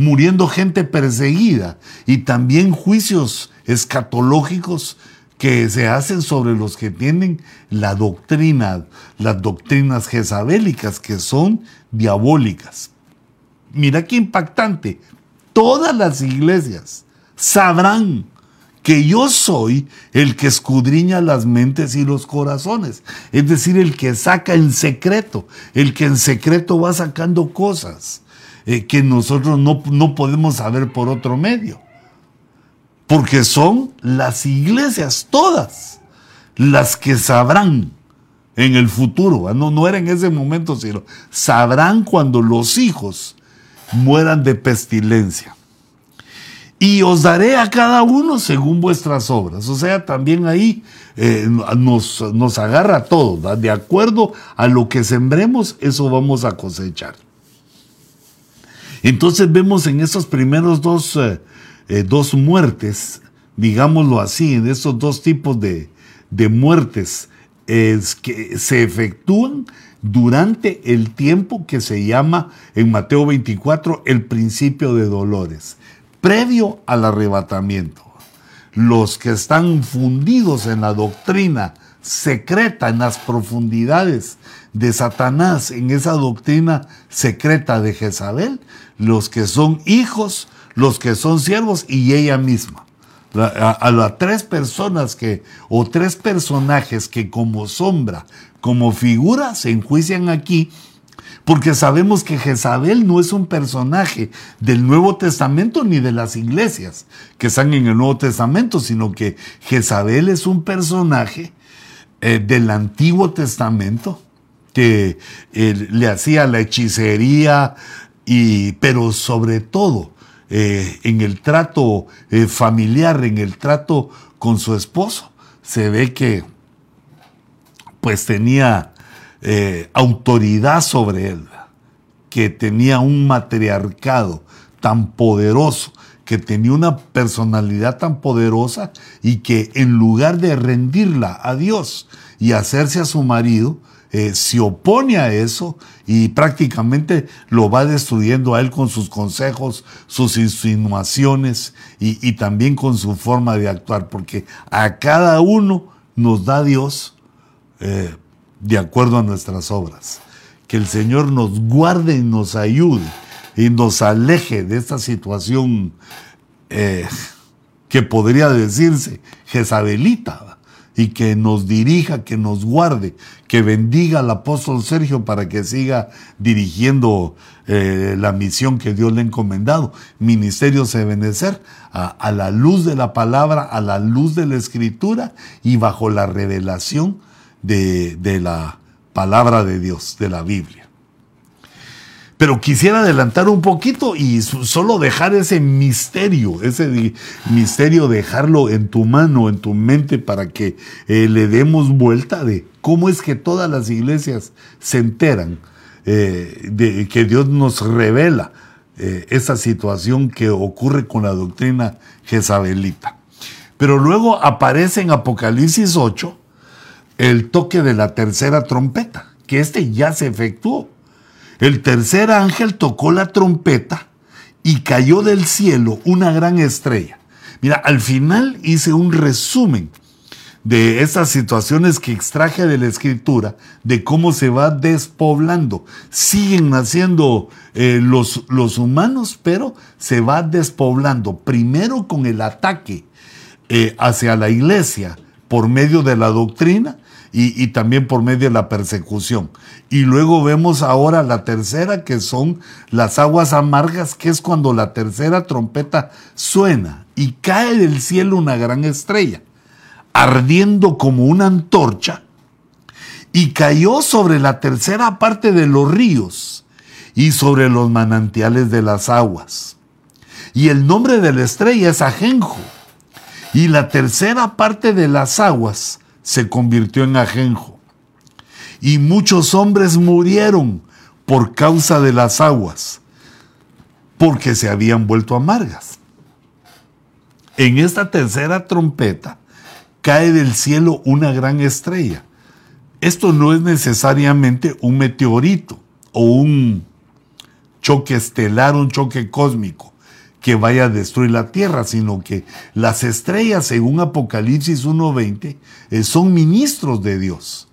muriendo gente perseguida y también juicios escatológicos que se hacen sobre los que tienen la doctrina, las doctrinas jezabélicas, que son diabólicas. Mira qué impactante. Todas las iglesias sabrán que yo soy el que escudriña las mentes y los corazones, es decir, el que saca en secreto, el que en secreto va sacando cosas eh, que nosotros no, no podemos saber por otro medio, porque son las iglesias todas las que sabrán en el futuro, no, no era en ese momento, sino sabrán cuando los hijos mueran de pestilencia y os daré a cada uno según vuestras obras. O sea, también ahí eh, nos, nos, agarra todo, de acuerdo a lo que sembremos, eso vamos a cosechar. Entonces vemos en esos primeros dos, eh, eh, dos muertes, digámoslo así, en esos dos tipos de, de muertes es que se efectúan durante el tiempo que se llama en Mateo 24 el principio de dolores previo al arrebatamiento. Los que están fundidos en la doctrina secreta, en las profundidades de Satanás, en esa doctrina secreta de Jezabel, los que son hijos, los que son siervos y ella misma. A, las tres personas que, o tres personajes que como sombra, como figura, se enjuician aquí porque sabemos que Jezabel no es un personaje del Nuevo Testamento ni de las iglesias que están en el Nuevo Testamento, sino que Jezabel es un personaje eh, del Antiguo Testamento que eh, le hacía la hechicería, pero sobre todo eh, en el trato familiar, en el trato con su esposo, se ve que pues tenía eh, autoridad sobre él, que tenía un matriarcado tan poderoso, que tenía una personalidad tan poderosa y que en lugar de rendirla a Dios y hacerse a su marido, eh, se opone a eso y prácticamente lo va destruyendo a él con sus consejos, sus insinuaciones y, también con su forma de actuar, porque a cada uno nos da Dios eh, de acuerdo a nuestras obras. Que el Señor nos guarde y nos ayude y nos aleje de esta situación eh, que podría decirse jezabelita y que nos dirija, que nos guarde, que bendiga al apóstol Sergio para que siga dirigiendo eh, la misión que Dios le ha encomendado, Ministerio Sebenecer, a, a la luz de la palabra, a la luz de la escritura y bajo la revelación de, la palabra de Dios, de la Biblia. Pero quisiera adelantar un poquito y solo dejar ese misterio, ese misterio, dejarlo en tu mano, en tu mente, para que eh, le demos vuelta de cómo es que todas las iglesias se enteran eh, de que Dios nos revela eh, esa situación que ocurre con la doctrina jezabelita. Pero luego aparece en Apocalipsis 8 el toque de la tercera trompeta, que este ya se efectuó. El tercer ángel tocó la trompeta y cayó del cielo una gran estrella. Mira, al final hice un resumen de esas situaciones que extraje de la escritura, de cómo se va despoblando. Siguen naciendo eh, los, los, humanos, pero se va despoblando. Primero con el ataque eh, hacia la iglesia por medio de la doctrina y, también por medio de la persecución. Y luego vemos ahora la tercera, que son las aguas amargas, que es cuando la tercera trompeta suena y cae del cielo una gran estrella, ardiendo como una antorcha, y cayó sobre la tercera parte de los ríos y sobre los manantiales de las aguas. Y el nombre de la estrella es Ajenjo. Y la tercera parte de las aguas se convirtió en ajenjo. Y muchos hombres murieron por causa de las aguas, porque se habían vuelto amargas. En esta tercera trompeta cae del cielo una gran estrella. Esto no es necesariamente un meteorito o un choque estelar, un choque cósmico. Que vaya a destruir la tierra, sino que las estrellas, según Apocalipsis 1.20, eh, son ministros de Dios.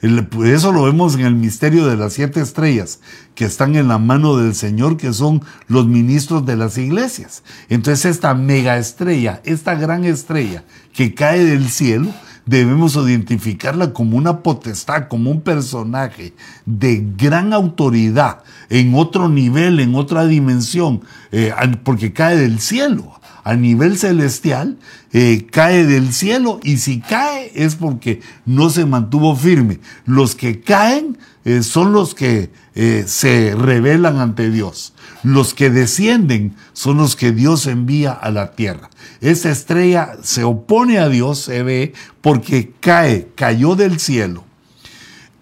Eso lo vemos en el misterio de las siete estrellas que están en la mano del Señor, que son los ministros de las iglesias. Entonces esta mega estrella, esta gran estrella que cae del cielo, debemos identificarla como una potestad, como un personaje de gran autoridad, en otro nivel, en otra dimensión, eh, porque cae del cielo a nivel celestial, eh, cae del cielo y si cae es porque no se mantuvo firme. Los que caen eh, son los que eh, se rebelan ante Dios. Los que descienden son los que Dios envía a la tierra. Esa estrella se opone a Dios, se ve, porque cae, cayó del cielo.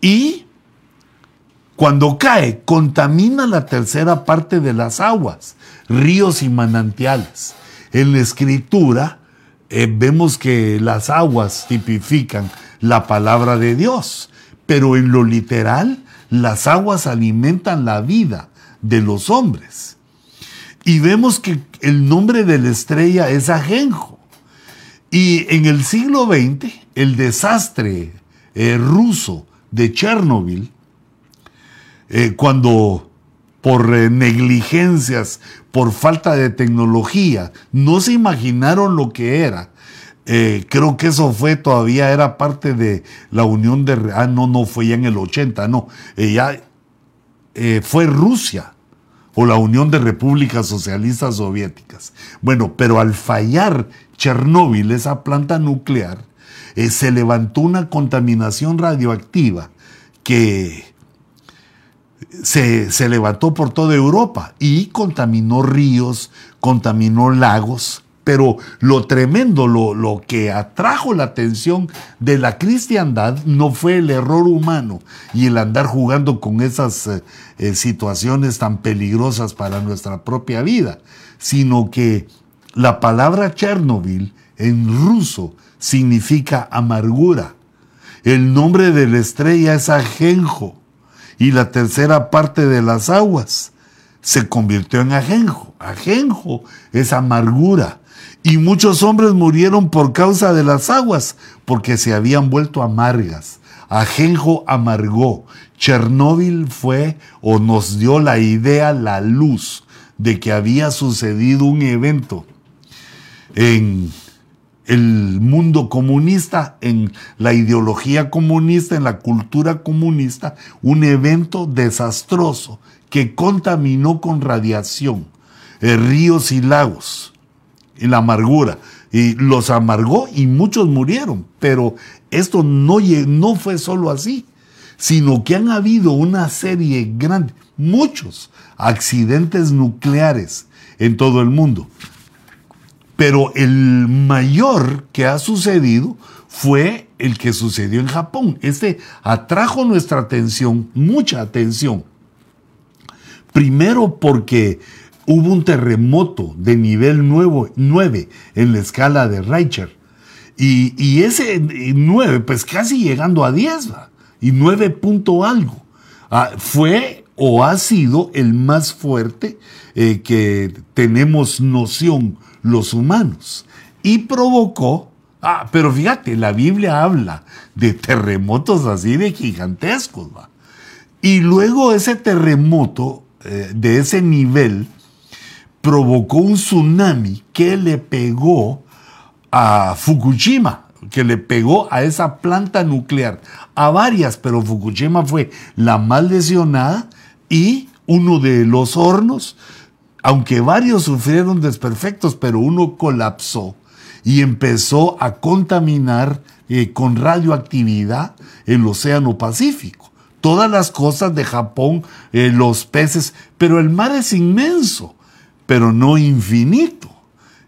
Y cuando cae, contamina la tercera parte de las aguas, ríos y manantiales. En la escritura eh, vemos que las aguas tipifican la palabra de Dios, pero en lo literal las aguas alimentan la vida de los hombres. Y vemos que el nombre de la estrella es Ajenjo. Y en el siglo XX, el desastre eh, ruso de Chernobyl, eh, cuando por negligencias por falta de tecnología, no se imaginaron lo que era. Eh, creo que eso fue, todavía era parte de la Unión de... Ah, no, no, fue ya en el 80, no. ya eh, fue Rusia o la Unión de Repúblicas Socialistas Soviéticas. Bueno, pero al fallar Chernóbil, esa planta nuclear, eh, se levantó una contaminación radioactiva que se, levantó por toda Europa y contaminó ríos, contaminó lagos, pero lo tremendo, lo, lo, que atrajo la atención de la cristiandad no fue el error humano y el andar jugando con esas eh, eh, situaciones tan peligrosas para nuestra propia vida, sino que la palabra Chernobyl en ruso significa amargura. El nombre de la estrella es Ajenjo y la tercera parte de las aguas se convirtió en ajenjo. Ajenjo es amargura. Y muchos hombres murieron por causa de las aguas, porque se habían vuelto amargas. Ajenjo amargó. Chernóbil fue o nos dio la idea, la luz de que había sucedido un evento en el mundo comunista, en la ideología comunista, en la cultura comunista, un evento desastroso que contaminó con radiación eh, ríos y lagos, y la amargura, y los amargó y muchos murieron, pero esto no, no fue solo así, sino que han habido una serie grande, muchos accidentes nucleares en todo el mundo. Pero el mayor que ha sucedido fue el que sucedió en Japón. Este atrajo nuestra atención, mucha atención. Primero porque hubo un terremoto de nivel 9 en la escala de Richter. Y, ese 9, pues casi llegando a 10, y 9 punto algo. Ah, fue o ha sido el más fuerte eh, que tenemos noción los humanos. Y provocó, ah, pero fíjate, la Biblia habla de terremotos así de gigantescos. ¿va? Y luego ese terremoto eh, de ese nivel provocó un tsunami que le pegó a Fukushima, que le pegó a esa planta nuclear, a varias, pero Fukushima fue la más lesionada y uno de los hornos aunque varios sufrieron desperfectos, pero uno colapsó y empezó a contaminar eh, con radioactividad el Océano Pacífico. Todas las costas de Japón, eh, los peces, pero el mar es inmenso, pero no infinito.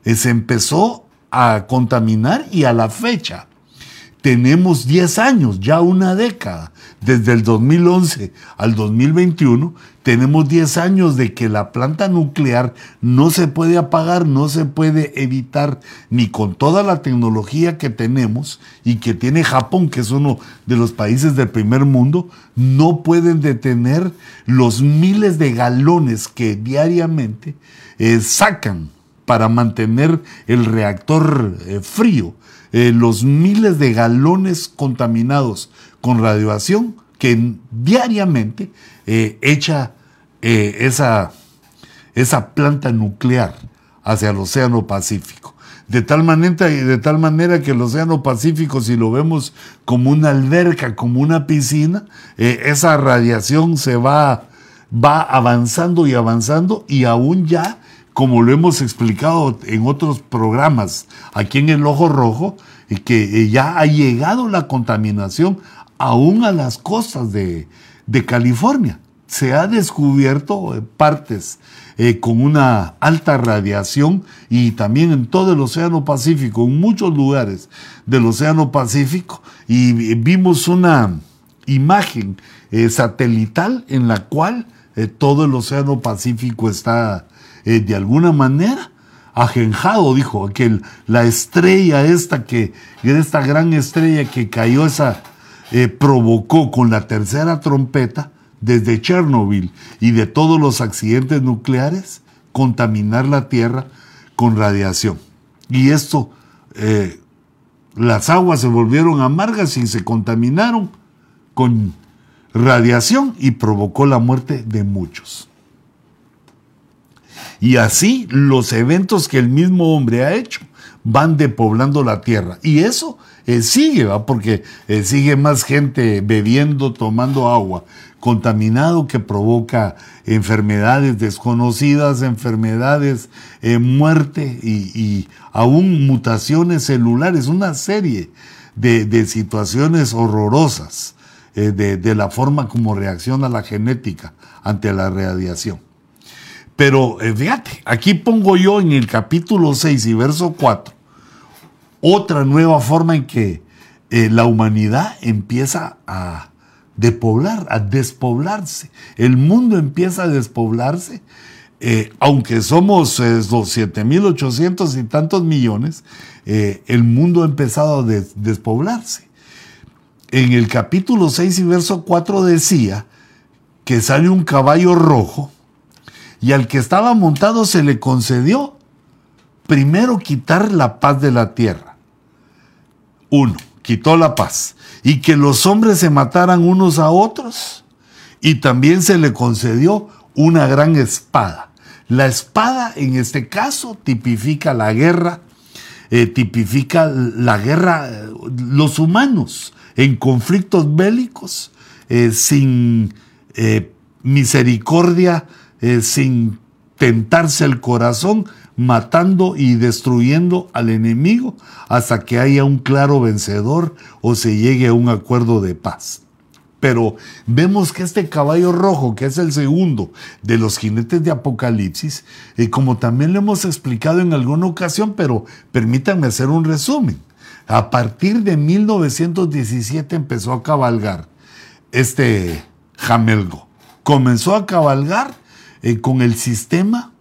Se empezó a contaminar y a la fecha tenemos 10 años, ya una década, desde el 2011 al 2021, tenemos 10 años de que la planta nuclear no se puede apagar, no se puede evitar, ni con toda la tecnología que tenemos y que tiene Japón, que es uno de los países del primer mundo, no pueden detener los miles de galones que diariamente eh, sacan para mantener el reactor eh, frío, eh, los miles de galones contaminados con radiación que diariamente echa esa, esa planta nuclear hacia el Océano Pacífico. De tal, manera, de tal manera que el Océano Pacífico, si lo vemos como una alberca, como una piscina, esa radiación se va, va avanzando y avanzando y aún ya como lo hemos explicado en otros programas aquí en el Ojo Rojo, que eh, ya ha llegado la contaminación aún a las costas de, California. Se ha descubierto eh, partes eh, con una alta radiación y también en todo el Océano Pacífico, en muchos lugares del Océano Pacífico, y vimos una imagen satelital en la cual todo el Océano Pacífico está eh, de alguna manera ajenjado, dijo, que la estrella esta que, esta gran estrella que cayó esa, eh, provocó con la tercera trompeta desde Chernobyl y de todos los accidentes nucleares, contaminar la Tierra con radiación. Y esto, eh, las aguas se volvieron amargas y se contaminaron con radiación y provocó la muerte de muchos. Y así los eventos que el mismo hombre ha hecho van depoblando la tierra. Y eso eh, sigue, ¿va? porque eh, sigue más gente bebiendo, tomando agua contaminado que provoca enfermedades desconocidas, enfermedades, eh, muerte y, aún mutaciones celulares, una serie de, situaciones horrorosas de, de la forma como reacciona la genética ante la radiación. Pero eh, fíjate, aquí pongo yo en el capítulo 6 y verso 4 otra nueva forma en que eh, la humanidad empieza a depoblar, a despoblarse. El mundo empieza a despoblarse, eh, aunque somos los 7.800 y tantos millones, el mundo ha empezado a despoblarse. En el capítulo 6 y verso 4 decía que sale un caballo rojo y al que estaba montado se le concedió primero quitar la paz de la tierra. Uno, quitó la paz. Y que los hombres se mataran unos a otros. Y también se le concedió una gran espada. La espada en este caso tipifica la guerra, eh, tipifica la guerra, los humanos en conflictos bélicos, eh, sin eh, misericordia eh, sin tentarse el corazón, matando y destruyendo al enemigo hasta que haya un claro vencedor o se llegue a un acuerdo de paz. Pero vemos que este caballo rojo, que es el segundo de los jinetes de Apocalipsis, eh, como también lo hemos explicado en alguna ocasión, pero permítanme hacer un resumen. A partir de 1917 empezó a cabalgar este jamelgo. Comenzó a cabalgar eh, con el sistema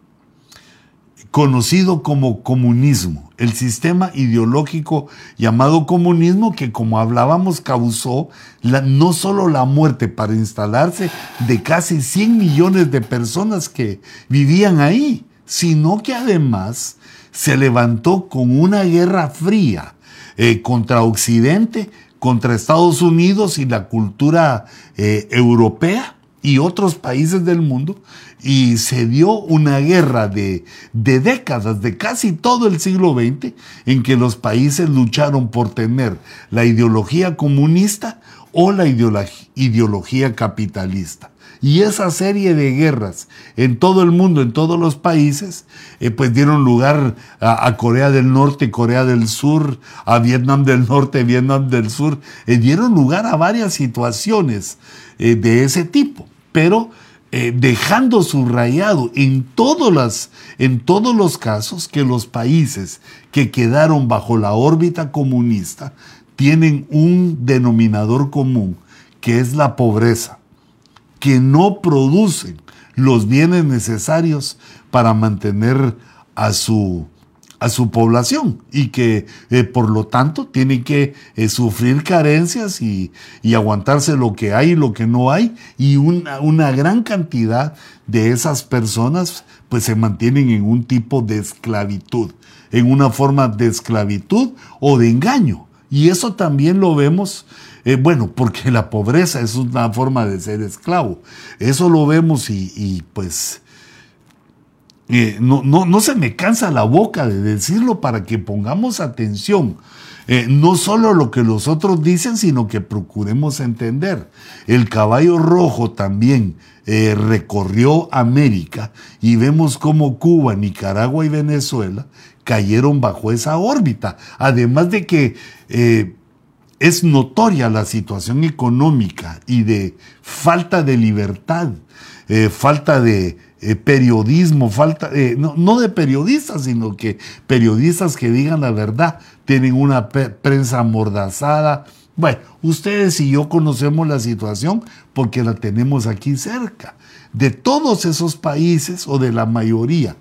conocido como comunismo, el sistema ideológico llamado comunismo que como hablábamos causó no solo la muerte para instalarse de casi 100 millones de personas que vivían ahí, sino que además se levantó con una guerra fría eh, contra Occidente, contra Estados Unidos y la cultura eh, europea y otros países del mundo y se dio una guerra de, décadas, de casi todo el siglo XX, en que los países lucharon por tener la ideología comunista o la ideología capitalista. Y esa serie de guerras en todo el mundo, en todos los países, eh, pues dieron lugar a, Corea del Norte, Corea del Sur, a Vietnam del Norte, Vietnam del Sur, eh, dieron lugar a varias situaciones eh, de ese tipo. Pero eh, dejando subrayado en, en todos los casos que los países que quedaron bajo la órbita comunista tienen un denominador común, que es la pobreza, que no producen los bienes necesarios para mantener a su, a su población y que eh, por lo tanto tienen que eh, sufrir carencias y, aguantarse lo que hay y lo que no hay y una, una gran cantidad de esas personas pues se mantienen en un tipo de esclavitud, en una forma de esclavitud o de engaño. Y eso también lo vemos, eh, bueno, porque la pobreza es una forma de ser esclavo. Eso lo vemos y pues eh, no, no, no, se me cansa la boca de decirlo para que pongamos atención. Eh, no solo lo que los otros dicen, sino que procuremos entender. El caballo rojo también eh, recorrió América y vemos cómo Cuba, Nicaragua y Venezuela cayeron bajo esa órbita. Además de que es notoria la situación económica y de falta de libertad, falta de eh, periodismo, falta, eh, no, de periodistas, sino que periodistas que digan la verdad, tienen una prensa amordazada. Bueno, ustedes y yo conocemos la situación porque la tenemos aquí cerca. De todos esos países o de la mayoría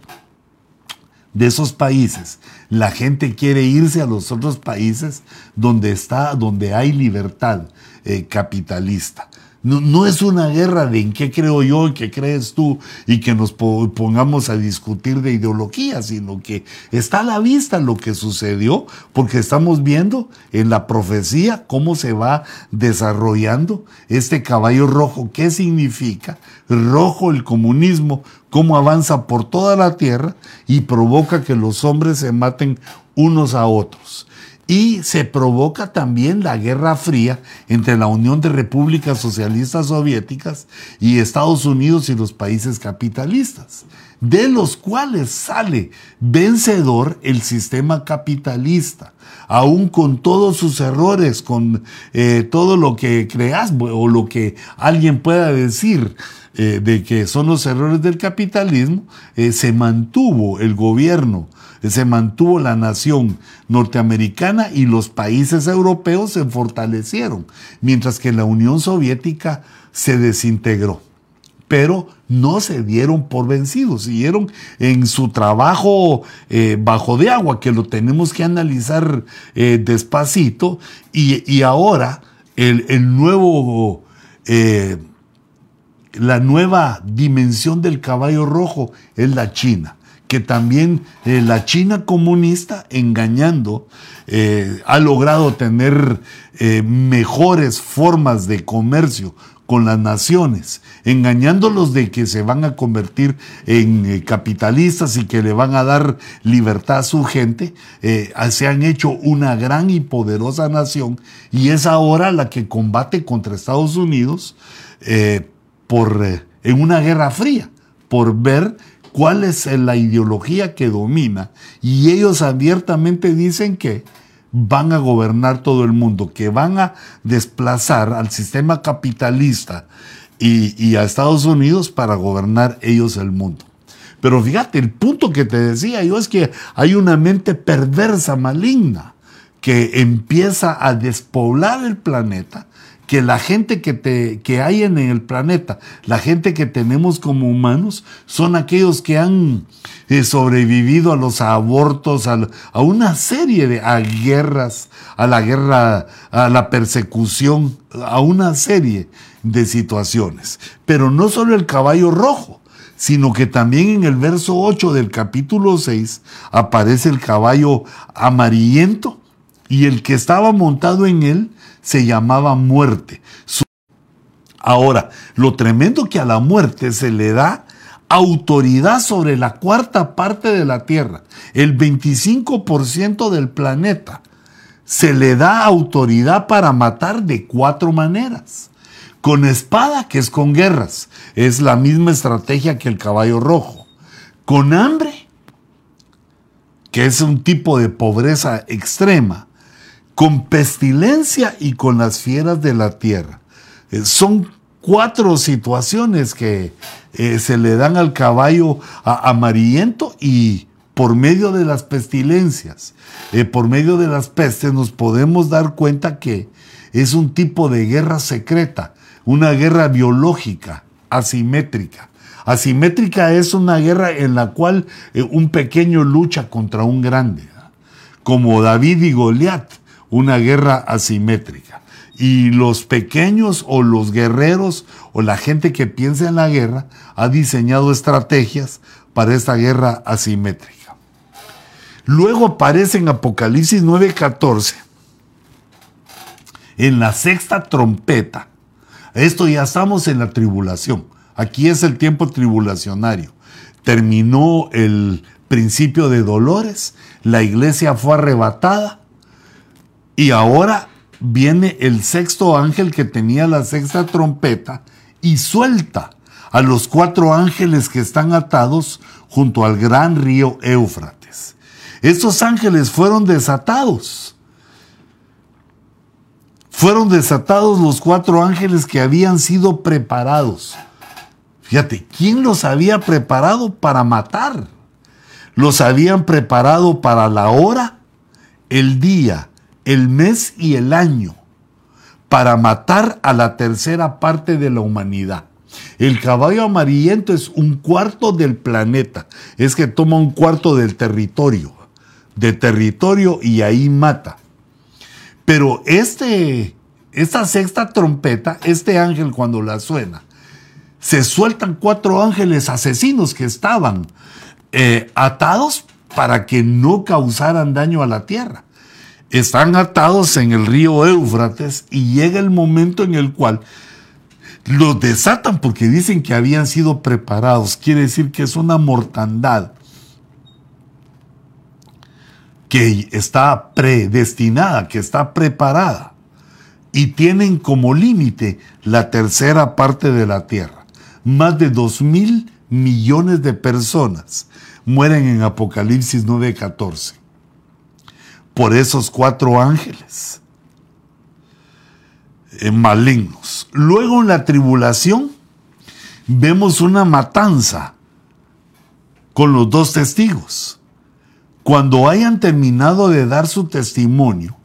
de esos países, la gente quiere irse a los otros países donde está, donde hay libertad eh, capitalista. No, es una guerra de en qué creo yo, en qué crees tú, y que nos pongamos a discutir de ideología, sino que está a la vista lo que sucedió, porque estamos viendo en la profecía cómo se va desarrollando este caballo rojo. ¿Qué significa? Rojo el comunismo, cómo avanza por toda la tierra y provoca que los hombres se maten unos a otros y se provoca también la Guerra Fría entre la Unión de Repúblicas Socialistas Soviéticas y Estados Unidos y los países capitalistas, de los cuales sale vencedor el sistema capitalista, aún con todos sus errores, con eh, todo lo que creas o lo que alguien pueda decir. Eh, de que son los errores del capitalismo, eh, se mantuvo el gobierno se mantuvo la nación norteamericana y los países europeos se fortalecieron, mientras que la Unión Soviética se desintegró. Pero no se dieron por vencidos, siguieron en su trabajo eh, bajo de agua, que lo tenemos que analizar eh, despacito, y, ahora el, nuevo... Eh, la nueva dimensión del caballo rojo es la China que también eh, la China comunista, engañando, eh, ha logrado tener eh, mejores formas de comercio con las naciones, engañándolos de que se van a convertir en capitalistas y que le van a dar libertad a su gente, se han hecho una gran y poderosa nación y es ahora la que combate contra Estados Unidos por, en una guerra fría, por ver cuál es la ideología que domina y ellos abiertamente dicen que van a gobernar todo el mundo, que van a desplazar al sistema capitalista y, a Estados Unidos para gobernar ellos el mundo. Pero fíjate, el punto que te decía yo es que hay una mente perversa, maligna, que empieza a despoblar el planeta que la gente que, te, que hay en el planeta, la gente que tenemos como humanos, son aquellos que han eh, sobrevivido a los abortos, a, una serie de guerras, a la guerra, a la persecución, a una serie de situaciones. Pero no solo el caballo rojo, sino que también en el verso 8 del capítulo 6 aparece el caballo amarillento y el que estaba montado en él se llamaba muerte. Ahora, lo tremendo que a la muerte se le da autoridad sobre la cuarta parte de la Tierra, el 25% del planeta. Se le da autoridad para matar de cuatro maneras. Con espada, que es con guerras, es la misma estrategia que el caballo rojo. Con hambre, que es un tipo de pobreza extrema con pestilencia y con las fieras de la tierra. Eh, son cuatro situaciones que eh, se le dan al caballo amarillento y por medio de las pestilencias, eh, por medio de las pestes, nos podemos dar cuenta que es un tipo de guerra secreta, una guerra biológica, asimétrica. Asimétrica es una guerra en la cual un pequeño lucha contra un grande, como David y Goliat, una guerra asimétrica. Y los pequeños o los guerreros o la gente que piensa en la guerra ha diseñado estrategias para esta guerra asimétrica. Luego aparece en Apocalipsis 9:14, en la sexta trompeta. Esto ya estamos en la tribulación. Aquí es el tiempo tribulacionario. Terminó el principio de dolores, la iglesia fue arrebatada y ahora viene el sexto ángel que tenía la sexta trompeta y suelta a los cuatro ángeles que están atados junto al gran río Éufrates. Estos ángeles fueron desatados. Fueron desatados los cuatro ángeles que habían sido preparados. Fíjate, ¿quién los había preparado para matar? Los habían preparado para la hora, el día, el mes y el año para matar a la tercera parte de la humanidad. El caballo amarillento es un cuarto del planeta, es que toma un cuarto del territorio, de territorio y ahí mata. Pero este, esta sexta trompeta, este ángel cuando la suena, se sueltan cuatro ángeles asesinos que estaban eh, atados para que no causaran daño a la tierra están atados en el río Éufrates y llega el momento en el cual los desatan porque dicen que habían sido preparados. Quiere decir que es una mortandad que está predestinada, que está preparada. Y tienen como límite la tercera parte de la tierra. Más de dos mil millones de personas mueren en Apocalipsis 9:14 por esos cuatro ángeles eh, malignos. Luego en la tribulación vemos una matanza con los dos testigos. Cuando hayan terminado de dar su testimonio,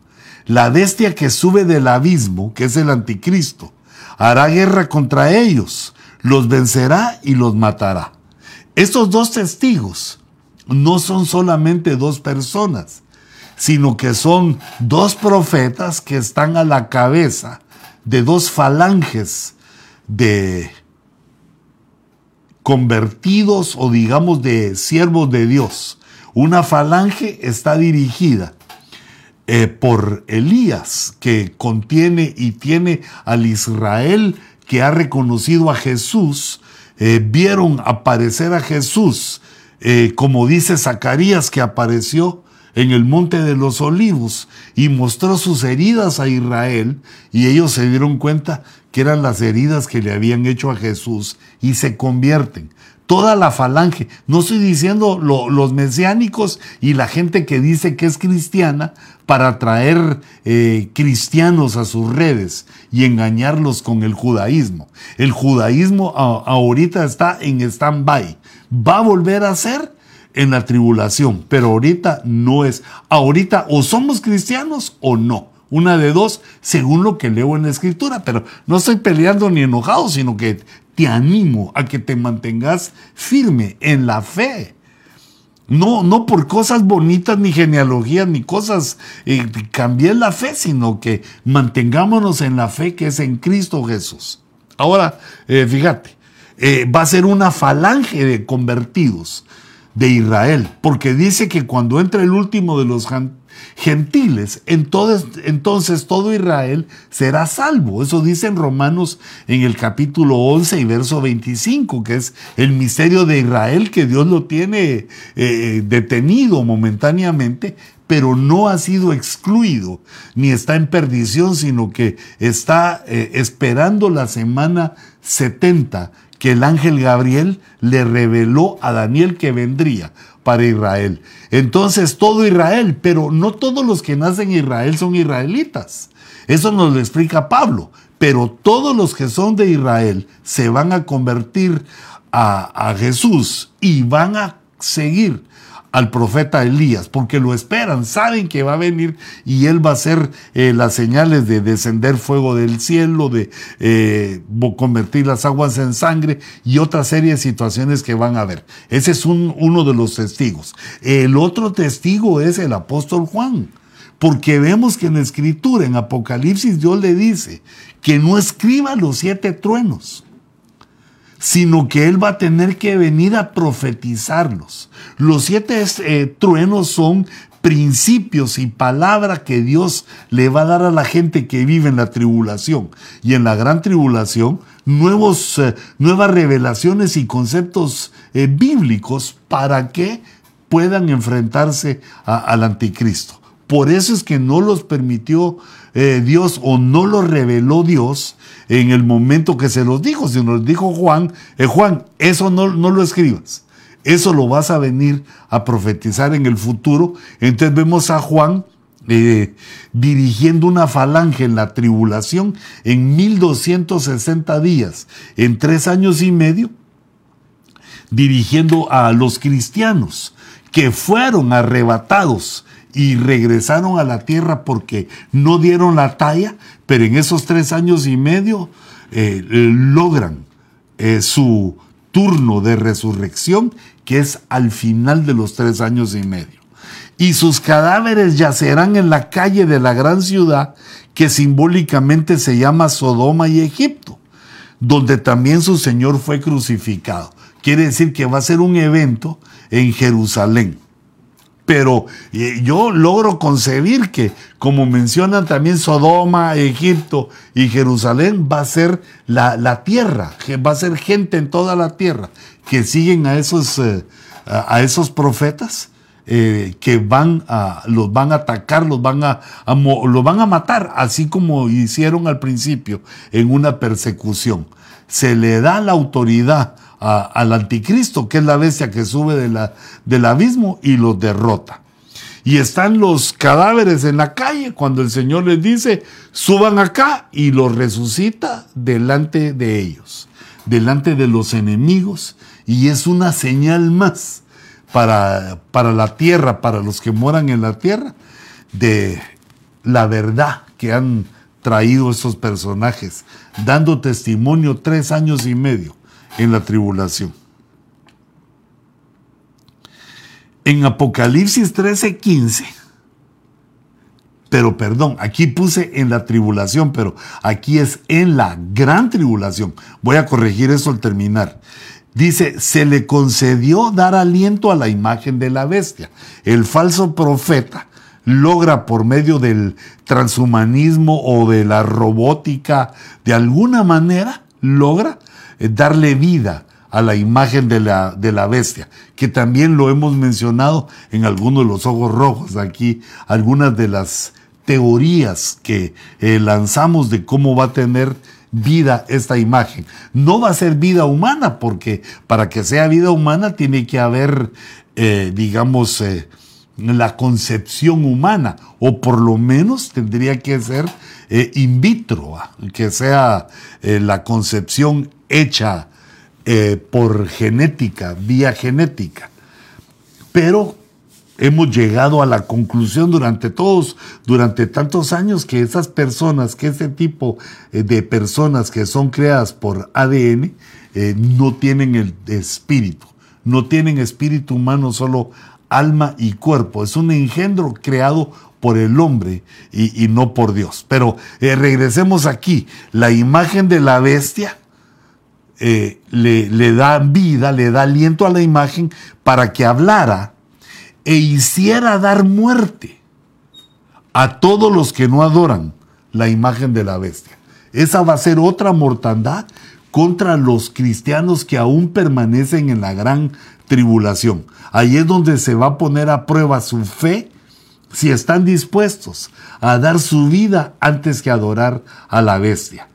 la bestia que sube del abismo, que es el anticristo, hará guerra contra ellos, los vencerá y los matará. Estos dos testigos no son solamente dos personas, sino que son dos profetas que están a la cabeza de dos falanges de convertidos o digamos de siervos de Dios. Una falange está dirigida eh, por Elías, que contiene y tiene al Israel que ha reconocido a Jesús, eh, vieron aparecer a Jesús, eh, como dice Zacarías que apareció en el monte de los olivos y mostró sus heridas a Israel y ellos se dieron cuenta que eran las heridas que le habían hecho a Jesús y se convierten. Toda la falange, no estoy diciendo los mesiánicos y la gente que dice que es cristiana para traer eh, cristianos a sus redes y engañarlos con el judaísmo. El judaísmo ahorita está en stand-by. Va a volver a ser en la tribulación, pero ahorita no es. Ahorita o somos cristianos o no. Una de dos, según lo que leo en la escritura, pero no estoy peleando ni enojado, sino que te animo a que te mantengas firme en la fe. No, no por cosas bonitas, ni genealogías, ni cosas eh, cambié la fe, sino que mantengámonos en la fe que es en Cristo Jesús. Ahora, eh, fíjate, eh, va a ser una falange de convertidos de Israel, porque dice que cuando entra el último de los gentiles, entonces, entonces todo Israel será salvo. Eso dice en Romanos en el capítulo 11 y verso 25, que es el misterio de Israel que Dios lo tiene eh, detenido momentáneamente, pero no ha sido excluido, ni está en perdición, sino que está eh, esperando la semana 70 que el ángel Gabriel le reveló a Daniel que vendría para Israel. Entonces todo Israel, pero no todos los que nacen en Israel son israelitas. Eso nos lo explica Pablo. Pero todos los que son de Israel se van a convertir a, a Jesús y van a seguir al profeta Elías, porque lo esperan, saben que va a venir y él va a hacer eh, las señales de descender fuego del cielo, de eh, convertir las aguas en sangre y otra serie de situaciones que van a ver. Ese es uno de los testigos. El otro testigo es el apóstol Juan. Porque vemos que en la escritura, en Apocalipsis, Dios le dice que no escriba los siete truenos sino que él va a tener que venir a profetizarlos. Los siete eh, truenos son principios y palabras que Dios le va a dar a la gente que vive en la tribulación. Y en la gran tribulación, nuevos, eh, nuevas revelaciones y conceptos eh, bíblicos para que puedan enfrentarse al anticristo. Por eso es que no los permitió eh, Dios o no los reveló Dios en el momento que se los dijo, sino nos dijo Juan, eh, Juan, eso no, no lo escribas, eso lo vas a venir a profetizar en el futuro. Entonces vemos a Juan eh, dirigiendo una falange en la tribulación en 1260 días, en tres años y medio, dirigiendo a los cristianos que fueron arrebatados y regresaron a la tierra porque no dieron la talla, pero en esos tres años y medio eh, logran eh, su turno de resurrección, que es al final de los tres años y medio. Y sus cadáveres yacerán en la calle de la gran ciudad que simbólicamente se llama Sodoma y Egipto, donde también su Señor fue crucificado. Quiere decir que va a ser un evento en Jerusalén pero eh, yo logro concebir que, como mencionan también Sodoma, Egipto y Jerusalén, va a ser la, tierra, va a ser gente en toda la tierra que siguen a esos, eh, a esos profetas. Eh, que van a, los van a atacar, los van a, los van a matar, así como hicieron al principio en una persecución. Se le da la autoridad al anticristo, que es la bestia que sube de la, del abismo y los derrota. Y están los cadáveres en la calle cuando el Señor les dice, suban acá y los resucita delante de ellos, delante de los enemigos. Y es una señal más para, para la tierra, para los que moran en la tierra, de la verdad que han traído esos personajes, dando testimonio tres años y medio en la tribulación. En Apocalipsis 13, 15, pero perdón, aquí puse en la tribulación, pero aquí es en la gran tribulación. Voy a corregir eso al terminar. Dice, se le concedió dar aliento a la imagen de la bestia. El falso profeta logra por medio del transhumanismo o de la robótica, de alguna manera, logra darle vida a la imagen de la, de la bestia, que también lo hemos mencionado en algunos de los ojos rojos, aquí algunas de las teorías que eh, lanzamos de cómo va a tener vida esta imagen. No va a ser vida humana, porque para que sea vida humana tiene que haber, eh, digamos, la concepción humana, o por lo menos tendría que ser in vitro, que sea la concepción hecha eh, por genética, vía genética. Pero hemos llegado a la conclusión durante todos, durante tantos años, que esas personas, que ese tipo eh, de personas que son creadas por ADN, eh, no tienen el espíritu, no tienen espíritu humano, solo alma y cuerpo. Es un engendro creado por el hombre y, no por Dios. Pero regresemos aquí. La imagen de la bestia eh, le, da vida, le da aliento a la imagen para que hablara e hiciera dar muerte a todos los que no adoran la imagen de la bestia. Esa va a ser otra mortandad contra los cristianos que aún permanecen en la gran tribulación. Ahí es donde se va a poner a prueba su fe si están dispuestos a dar su vida antes que adorar a la bestia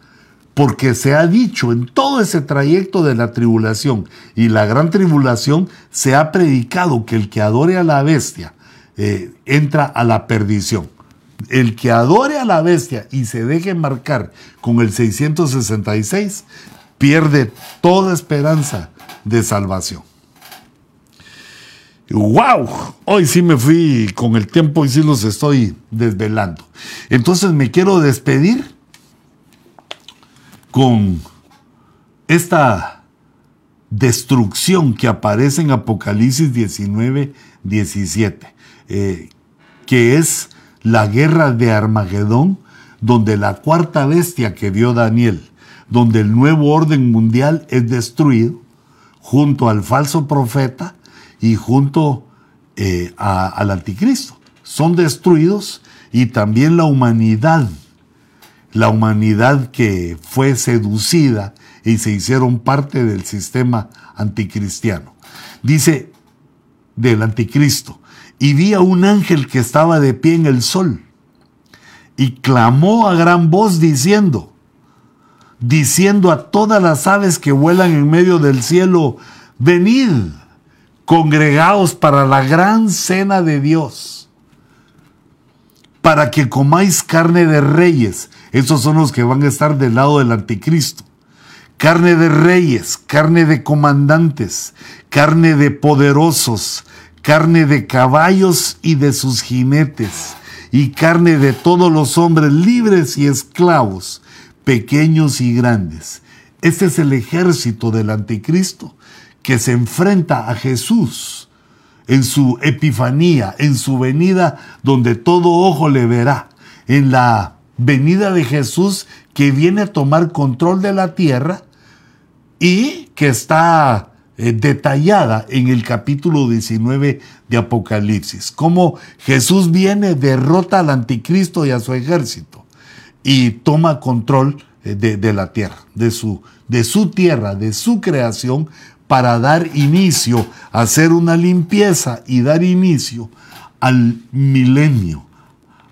porque se ha dicho en todo ese trayecto de la tribulación y la gran tribulación, se ha predicado que el que adore a la bestia eh, entra a la perdición. El que adore a la bestia y se deje marcar con el 666 pierde toda esperanza de salvación. Wow, hoy sí me fui con el tiempo y sí los estoy desvelando. Entonces me quiero despedir con esta destrucción que aparece en Apocalipsis 19, 17, eh, que es la guerra de Armagedón, donde la cuarta bestia que vio Daniel, donde el nuevo orden mundial es destruido, junto al falso profeta y junto eh, al anticristo. Son destruidos y también la humanidad, la humanidad que fue seducida y se hicieron parte del sistema anticristiano. Dice del anticristo, y vi a un ángel que estaba de pie en el sol y clamó a gran voz diciendo, diciendo a todas las aves que vuelan en medio del cielo, venid, congregaos para la gran cena de Dios, para que comáis carne de reyes. Esos son los que van a estar del lado del anticristo. Carne de reyes, carne de comandantes, carne de poderosos, carne de caballos y de sus jinetes, y carne de todos los hombres libres y esclavos, pequeños y grandes. Este es el ejército del anticristo que se enfrenta a Jesús en su epifanía, en su venida donde todo ojo le verá, en la venida de Jesús que viene a tomar control de la tierra y que está eh, detallada en el capítulo 19 de Apocalipsis. Cómo Jesús viene, derrota al anticristo y a su ejército y toma control eh, de, la tierra, de su, de su tierra, de su creación, para dar inicio, hacer una limpieza y dar inicio al milenio,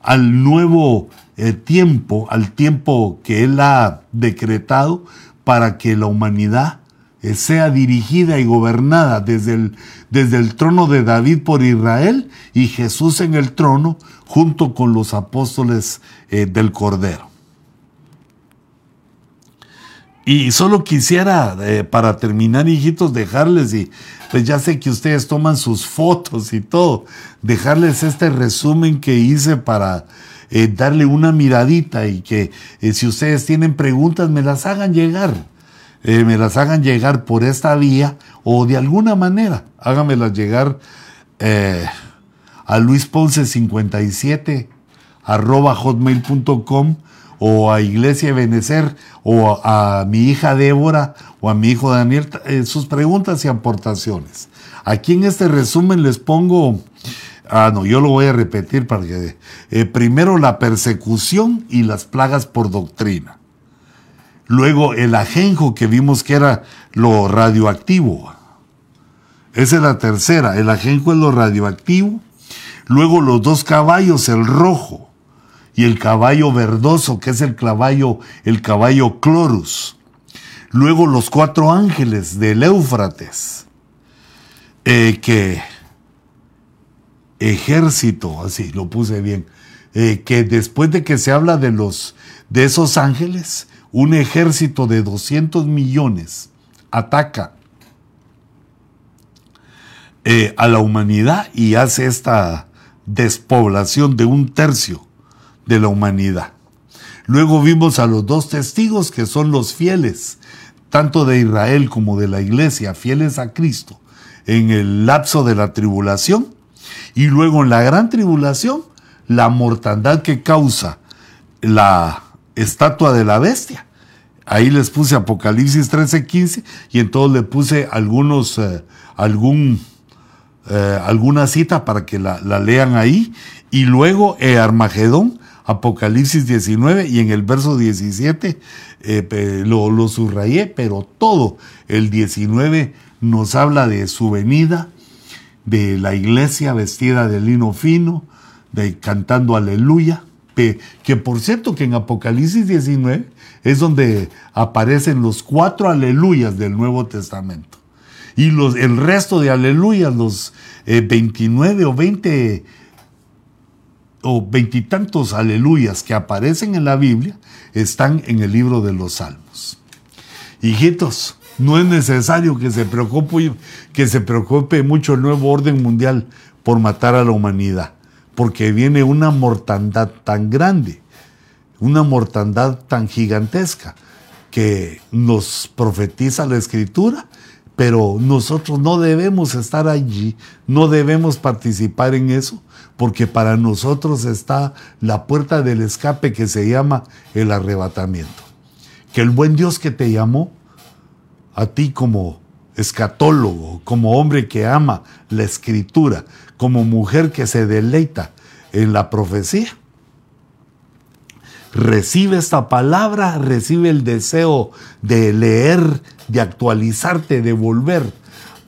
al nuevo eh, tiempo, al tiempo que Él ha decretado para que la humanidad eh, sea dirigida y gobernada desde el, desde el trono de David por Israel y Jesús en el trono junto con los apóstoles eh, del Cordero. Y solo quisiera, eh, para terminar, hijitos, dejarles, y pues ya sé que ustedes toman sus fotos y todo, dejarles este resumen que hice para darle una miradita y que si ustedes tienen preguntas me las hagan llegar. Eh, me las hagan llegar por esta vía o de alguna manera, háganmelas llegar eh, a Luis Ponce 57 arroba hotmail.com o a Iglesia Benecer o a, mi hija Débora o a mi hijo Daniel eh, sus preguntas y aportaciones. Aquí en este resumen les pongo, ah no, yo lo voy a repetir para que primero la persecución y las plagas por doctrina. Luego el ajenjo que vimos que era lo radioactivo. Esa es la tercera. El ajenjo es lo radioactivo. Luego los dos caballos, el rojo y el caballo verdoso, que es el caballo, el caballo clorus. Luego los cuatro ángeles del Éufrates, eh, que ejército, así lo puse bien, eh, que después de que se habla de los de esos ángeles, un ejército de 200 millones ataca eh, a la humanidad y hace esta despoblación de un tercio de la humanidad. Luego vimos a los dos testigos que son los fieles, tanto de Israel como de la iglesia, fieles a Cristo, en el lapso de la tribulación. Y luego en la gran tribulación, la mortandad que causa la estatua de la bestia. Ahí les puse Apocalipsis 13, 15 y entonces le puse algunos, eh, algún, eh, alguna cita para que la, lean ahí. Y luego eh, Armagedón, Apocalipsis 19 y en el verso 17 lo, lo subrayé, pero todo el 19 nos habla de su venida, de la iglesia vestida de lino fino, de cantando aleluya que por cierto que en Apocalipsis 19 es donde aparecen los cuatro aleluyas del Nuevo Testamento. Y los, el resto de aleluyas, los 29 eh, o 20 o veintitantos aleluyas que aparecen en la Biblia, están en el libro de los Salmos. Hijitos, No es necesario que se preocupe, que se preocupe mucho el nuevo orden mundial por matar a la humanidad, porque viene una mortandad tan grande, una mortandad tan gigantesca que nos profetiza la escritura, pero nosotros no debemos estar allí, no debemos participar en eso, porque para nosotros está la puerta del escape que se llama el arrebatamiento. Que el buen Dios que te llamó, a ti como escatólogo, como hombre que ama la escritura, como mujer que se deleita en la profecía. Recibe esta palabra, recibe el deseo de leer, de actualizarte, de volver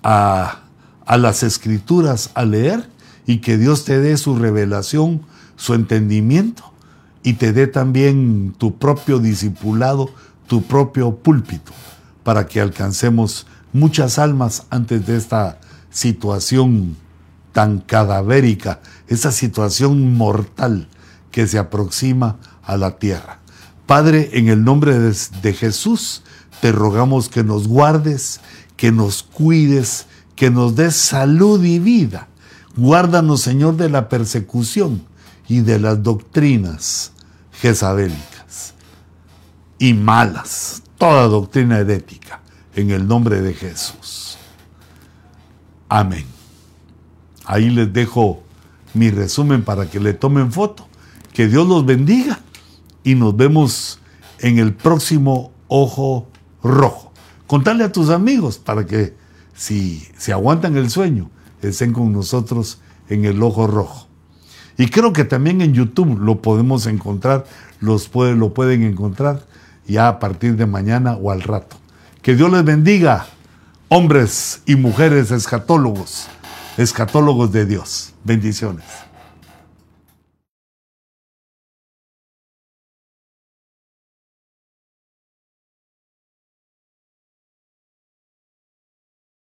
a, a las escrituras a leer y que Dios te dé su revelación, su entendimiento y te dé también tu propio discipulado, tu propio púlpito para que alcancemos muchas almas antes de esta situación tan cadavérica, esa situación mortal que se aproxima a la tierra. Padre, en el nombre de, Jesús, te rogamos que nos guardes, que nos cuides, que nos des salud y vida. Guárdanos, Señor, de la persecución y de las doctrinas jezabélicas y malas, toda doctrina herética en el nombre de Jesús. Amén. Ahí les dejo mi resumen para que le tomen foto. Que Dios los bendiga y nos vemos en el próximo Ojo Rojo. Contale a tus amigos para que si se aguantan el sueño, estén con nosotros en el Ojo Rojo. Y creo que también en YouTube lo podemos encontrar, los lo pueden encontrar ya a partir de mañana o al rato. Que Dios les bendiga, hombres y mujeres escatólogos, escatólogos de Dios. Bendiciones.